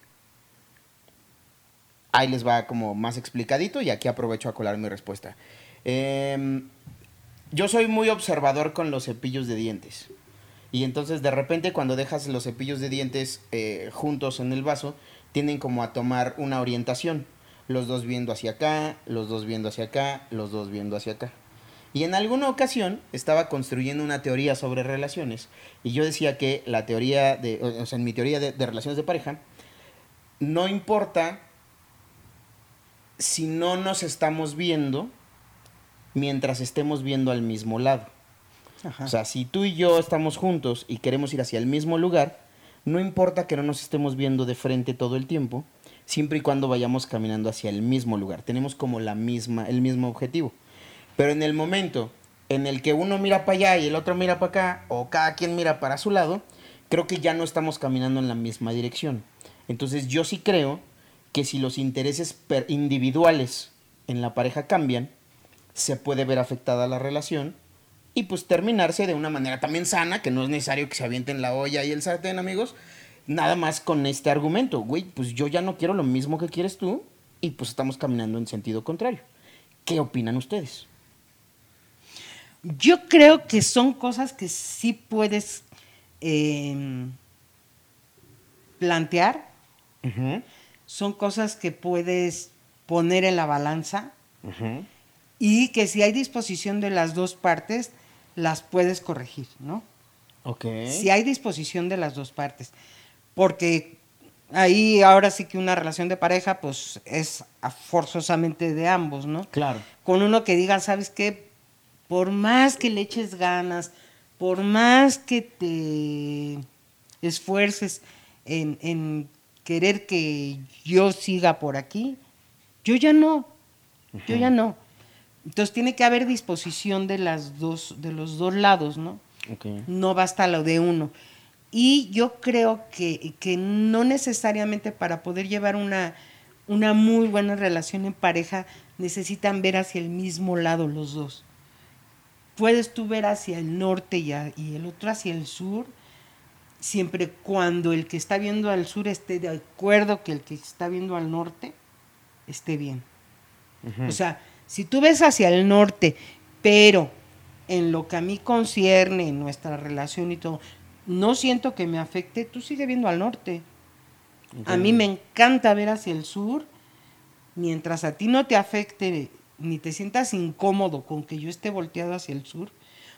Speaker 2: Ahí les va como más explicadito y aquí aprovecho a colar mi respuesta. Em, yo soy muy observador con los cepillos de dientes. Y entonces de repente cuando dejas los cepillos de dientes eh, juntos en el vaso, tienden como a tomar una orientación. Los dos viendo hacia acá, los dos viendo hacia acá, los dos viendo hacia acá. Y en alguna ocasión estaba construyendo una teoría sobre relaciones y yo decía que la teoría de, o sea, en mi teoría de, de relaciones de pareja, no importa si no nos estamos viendo mientras estemos viendo al mismo lado. O sea, si tú y yo estamos juntos y queremos ir hacia el mismo lugar, no importa que no nos estemos viendo de frente todo el tiempo, siempre y cuando vayamos caminando hacia el mismo lugar. Tenemos como la misma, el mismo objetivo. Pero en el momento en el que uno mira para allá y el otro mira para acá, o cada quien mira para su lado, creo que ya no estamos caminando en la misma dirección. Entonces yo sí creo que si los intereses individuales en la pareja cambian, se puede ver afectada la relación y pues terminarse de una manera también sana, que no es necesario que se avienten la olla y el sartén, amigos. Nada más con este argumento, güey, pues yo ya no quiero lo mismo que quieres tú y pues estamos caminando en sentido contrario. ¿Qué opinan ustedes?
Speaker 3: Yo creo que son cosas que sí puedes eh, plantear, son cosas que puedes poner en la balanza y que si hay disposición de las dos partes, las puedes corregir, ¿no?
Speaker 2: Ok.
Speaker 3: Si hay disposición de las dos partes. Porque ahí ahora sí que una relación de pareja, pues es forzosamente de ambos, ¿no?
Speaker 2: Claro.
Speaker 3: Con uno que diga, ¿sabes qué? Por más que le eches ganas, por más que te esfuerces en, en querer que yo siga por aquí, yo ya no, yo ya no. Entonces tiene que haber disposición de las dos, de los dos lados, ¿no?
Speaker 2: Ok.
Speaker 3: no basta lo de uno. Y yo creo que, que no necesariamente para poder llevar una, una muy buena relación en pareja necesitan ver hacia el mismo lado los dos. Puedes tú ver hacia el norte y, a- y el otro hacia el sur, siempre cuando el que está viendo al sur esté de acuerdo que el que está viendo al norte esté bien. O sea, si tú ves hacia el norte, pero en lo que a mí concierne, en nuestra relación y todo, no siento que me afecte, tú sigue viendo al norte. A mí me encanta ver hacia el sur, mientras a ti no te afecte ni te sientas incómodo con que yo esté volteado hacia el sur.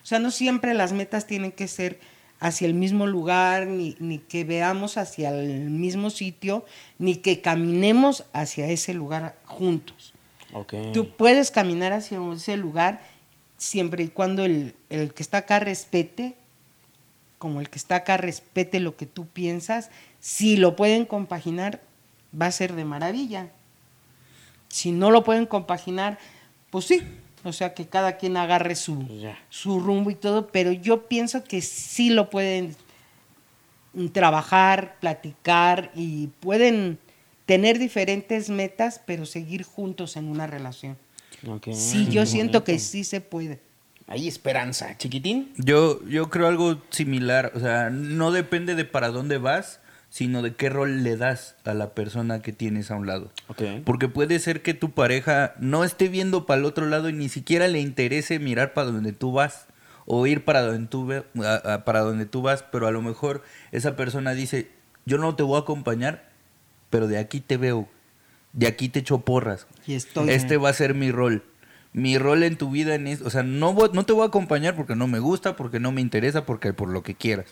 Speaker 3: O sea, no siempre las metas tienen que ser hacia el mismo lugar, ni, ni que veamos hacia el mismo sitio, ni que caminemos hacia ese lugar juntos. Tú puedes caminar hacia ese lugar siempre y cuando el, el que está acá respete, como el que está acá respete lo que tú piensas. Si lo pueden compaginar, va a ser de maravilla. Si no lo pueden compaginar, pues sí. O sea, que cada quien agarre su,
Speaker 2: Ya.
Speaker 3: su rumbo y todo, pero yo pienso que sí lo pueden trabajar, platicar y pueden tener diferentes metas, pero seguir juntos en una relación.
Speaker 2: Ok.
Speaker 3: Sí, yo siento que sí se puede.
Speaker 2: Hay esperanza, chiquitín.
Speaker 1: Yo, yo creo algo similar, o sea, no depende de para dónde vas, sino de qué rol le das a la persona que tienes a un lado.
Speaker 2: Ok.
Speaker 1: Porque puede ser que tu pareja no esté viendo para el otro lado y ni siquiera le interese mirar para donde tú vas o ir para donde tú, ve- a- a- para donde tú vas, pero a lo mejor esa persona dice, yo no te voy a acompañar, pero de aquí te veo, de aquí te echo porras.
Speaker 3: Y estoy.
Speaker 1: Este va a ser mi rol. Mi rol en tu vida en es, o sea, no voy- no te voy a acompañar porque no me gusta, porque no me interesa, porque por lo que quieras.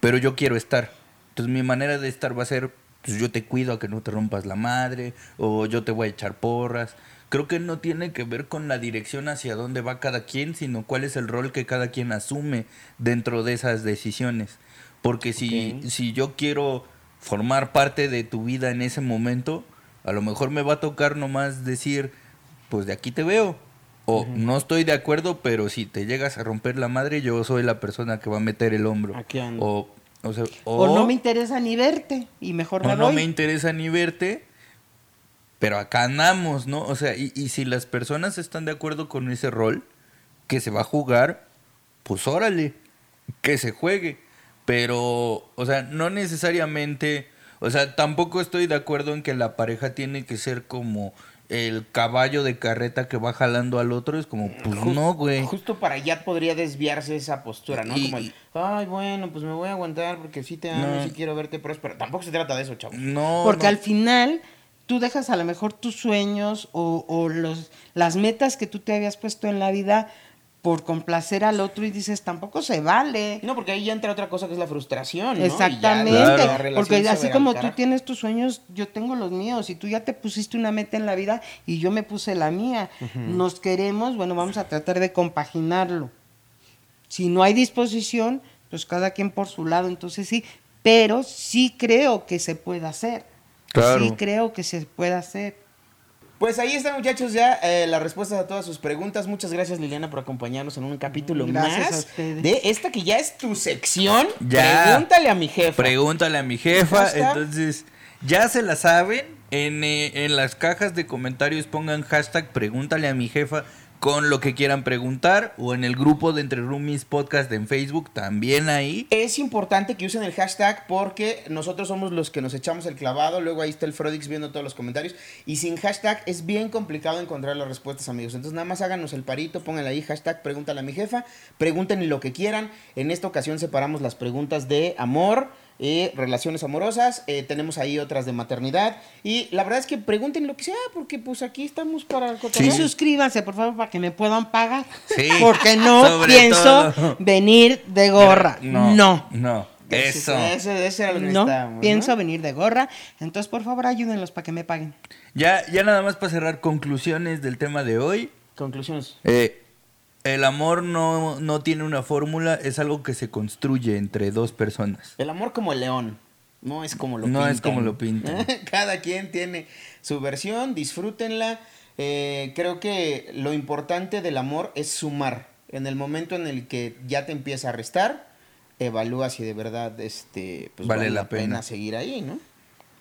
Speaker 1: Pero yo quiero estar. Entonces mi manera de estar va a ser, pues yo te cuido a que no te rompas la madre, o yo te voy a echar porras. Creo que no tiene que ver con la dirección hacia dónde va cada quien, sino cuál es el rol que cada quien asume dentro de esas decisiones. Porque si, si yo quiero formar parte de tu vida en ese momento, a lo mejor me va a tocar nomás decir, pues de aquí te veo. O no estoy de acuerdo, pero si te llegas a romper la madre, yo soy la persona que va a meter el hombro.
Speaker 2: Aquí ando.
Speaker 1: O, o, sea,
Speaker 3: o, no me interesa ni verte y mejor
Speaker 1: o
Speaker 3: me
Speaker 1: no
Speaker 3: voy.
Speaker 1: me interesa ni verte, pero acá andamos, ¿no? O sea, y, y si las personas están de acuerdo con ese rol que se va a jugar, pues órale, que se juegue. Pero, o sea, no necesariamente, o sea, tampoco estoy de acuerdo en que la pareja tiene que ser como el caballo de carreta que va jalando al otro. Es como, pues no, güey.
Speaker 2: Justo para allá podría desviarse esa postura, ¿no?
Speaker 1: Y-
Speaker 2: Como el, ay, bueno, pues me voy a aguantar porque sí te amo,
Speaker 1: No.
Speaker 2: sí quiero verte, pero, pero tampoco se trata de eso, chavos.
Speaker 1: No,
Speaker 3: Porque
Speaker 1: no.
Speaker 3: al final tú dejas a lo mejor tus sueños o, o los, las metas que tú te habías puesto en la vida por complacer al otro y dices, tampoco se vale.
Speaker 2: No, porque ahí ya entra otra cosa que es la frustración, ¿no? Ya
Speaker 3: Exactamente,
Speaker 1: Claro.
Speaker 2: la relación
Speaker 3: porque así como tú tienes tus sueños, yo tengo los míos y tú ya te pusiste una meta en la vida y yo me puse la mía. Nos queremos, bueno, vamos a tratar de compaginarlo. Si no hay disposición, pues cada quien por su lado, entonces sí, pero sí creo que se puede hacer.
Speaker 1: Claro.
Speaker 3: Sí creo que se puede hacer.
Speaker 2: Pues ahí están, muchachos, ya eh, las respuestas a todas sus preguntas. Muchas gracias, Liliana, por acompañarnos en un capítulo
Speaker 3: Gracias
Speaker 2: más de esta que ya es tu sección.
Speaker 1: Ya.
Speaker 2: Pregúntale a mi jefa.
Speaker 1: Pregúntale a mi jefa. Entonces, ya se la saben. En, eh, en las cajas de comentarios pongan hashtag pregúntale a mi jefa con lo que quieran preguntar. O en el grupo de Entre Roomies Podcast en Facebook, también ahí.
Speaker 2: Es importante que usen el hashtag porque nosotros somos los que nos echamos el clavado. Luego ahí está el Frodix viendo todos los comentarios. Y sin hashtag es bien complicado encontrar las respuestas, amigos. Entonces nada más háganos el parito, pónganle ahí hashtag pregúntale a mi jefa. Pregunten lo que quieran. En esta ocasión separamos las preguntas de amor. Eh, relaciones amorosas, eh, tenemos ahí otras de maternidad y la verdad es que pregunten lo que sea porque pues aquí estamos para el
Speaker 3: Y
Speaker 2: cotorreo.
Speaker 3: suscríbanse, por favor, para que me puedan pagar.
Speaker 1: Sí,
Speaker 3: Porque no
Speaker 1: sobre
Speaker 3: pienso
Speaker 1: todo.
Speaker 3: venir de gorra. No.
Speaker 1: No. No. Eso.
Speaker 2: Ese, ese era lo que
Speaker 3: No pienso
Speaker 2: ¿no?
Speaker 3: venir de gorra. Entonces, por favor, ayúdenlos para que me paguen.
Speaker 1: Ya, ya nada más para cerrar conclusiones del tema de hoy.
Speaker 2: Conclusiones.
Speaker 1: Eh, el amor no, no tiene una fórmula, es algo que se construye entre dos personas.
Speaker 2: El amor como el león. No es como lo
Speaker 1: No
Speaker 2: pintan.
Speaker 1: es como lo pintan.
Speaker 2: Cada quien tiene su versión, disfrútenla. Eh, creo que lo importante del amor es sumar. En el momento en el que ya te empieza a restar, evalúa si de verdad este, pues,
Speaker 1: Vale
Speaker 2: vale,
Speaker 1: la
Speaker 2: pena.
Speaker 1: pena.
Speaker 2: seguir ahí, ¿no?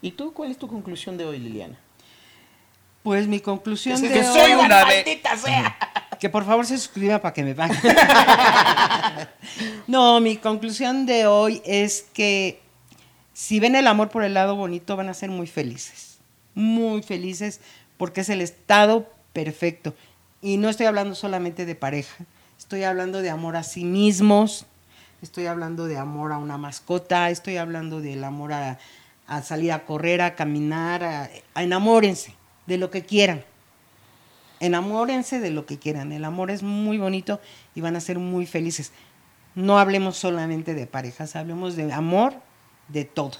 Speaker 2: ¿Y tú cuál es tu conclusión de hoy, Liliana?
Speaker 3: Pues mi conclusión
Speaker 2: Que
Speaker 3: de
Speaker 2: soy
Speaker 3: hoy-
Speaker 2: una maldita sea.
Speaker 3: Que por favor se suscriba para que me paguen. no, mi conclusión de hoy es que si ven el amor por el lado bonito van a ser muy felices. Muy felices porque es el estado perfecto. Y no estoy hablando solamente de pareja, estoy hablando de amor a sí mismos, estoy hablando de amor a una mascota, estoy hablando del amor a, a salir a correr, a caminar, a, a enamórense de lo que quieran. Enamórense de lo que quieran. El amor es muy bonito y van a ser muy felices. No hablemos solamente de parejas, hablemos de amor de todo.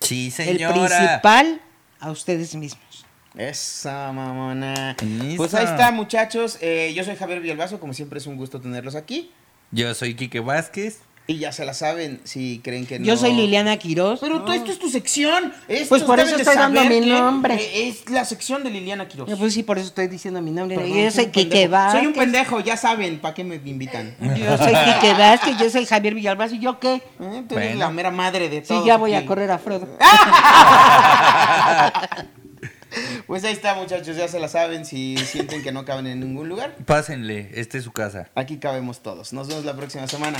Speaker 1: Sí,
Speaker 3: El
Speaker 1: señora.
Speaker 3: principal a ustedes mismos.
Speaker 2: Esa mamona.
Speaker 1: Esa.
Speaker 2: Pues ahí está, muchachos. Eh, yo soy Javier Villalbazo, como siempre es un gusto tenerlos aquí.
Speaker 1: Yo soy Quique Vázquez.
Speaker 2: Y ya se la saben si creen que no.
Speaker 3: Yo soy Liliana Quiroz.
Speaker 2: Pero tú, esto es tu sección. Estos
Speaker 3: Pues por eso estoy dando mi nombre.
Speaker 2: eh, Es la sección de Liliana Quiroz.
Speaker 3: Pues sí, por eso estoy diciendo mi nombre.
Speaker 2: Perdón,
Speaker 3: yo soy Quique. Vázquez.
Speaker 2: Soy un pendejo, ya saben, ¿para qué me invitan?
Speaker 3: Yo soy Quique Vázquez, yo soy Javier Villalbazo. ¿Y yo qué?
Speaker 2: ¿Eh? Tú eres
Speaker 1: Bueno.
Speaker 2: la mera madre de
Speaker 3: Sí,
Speaker 2: todo.
Speaker 3: ya voy a correr a Frodo.
Speaker 2: Pues ahí está, muchachos, ya se la saben. Si sienten que no caben en ningún lugar,
Speaker 1: Pásenle, esta es su casa.
Speaker 2: aquí cabemos todos. Nos vemos la próxima semana.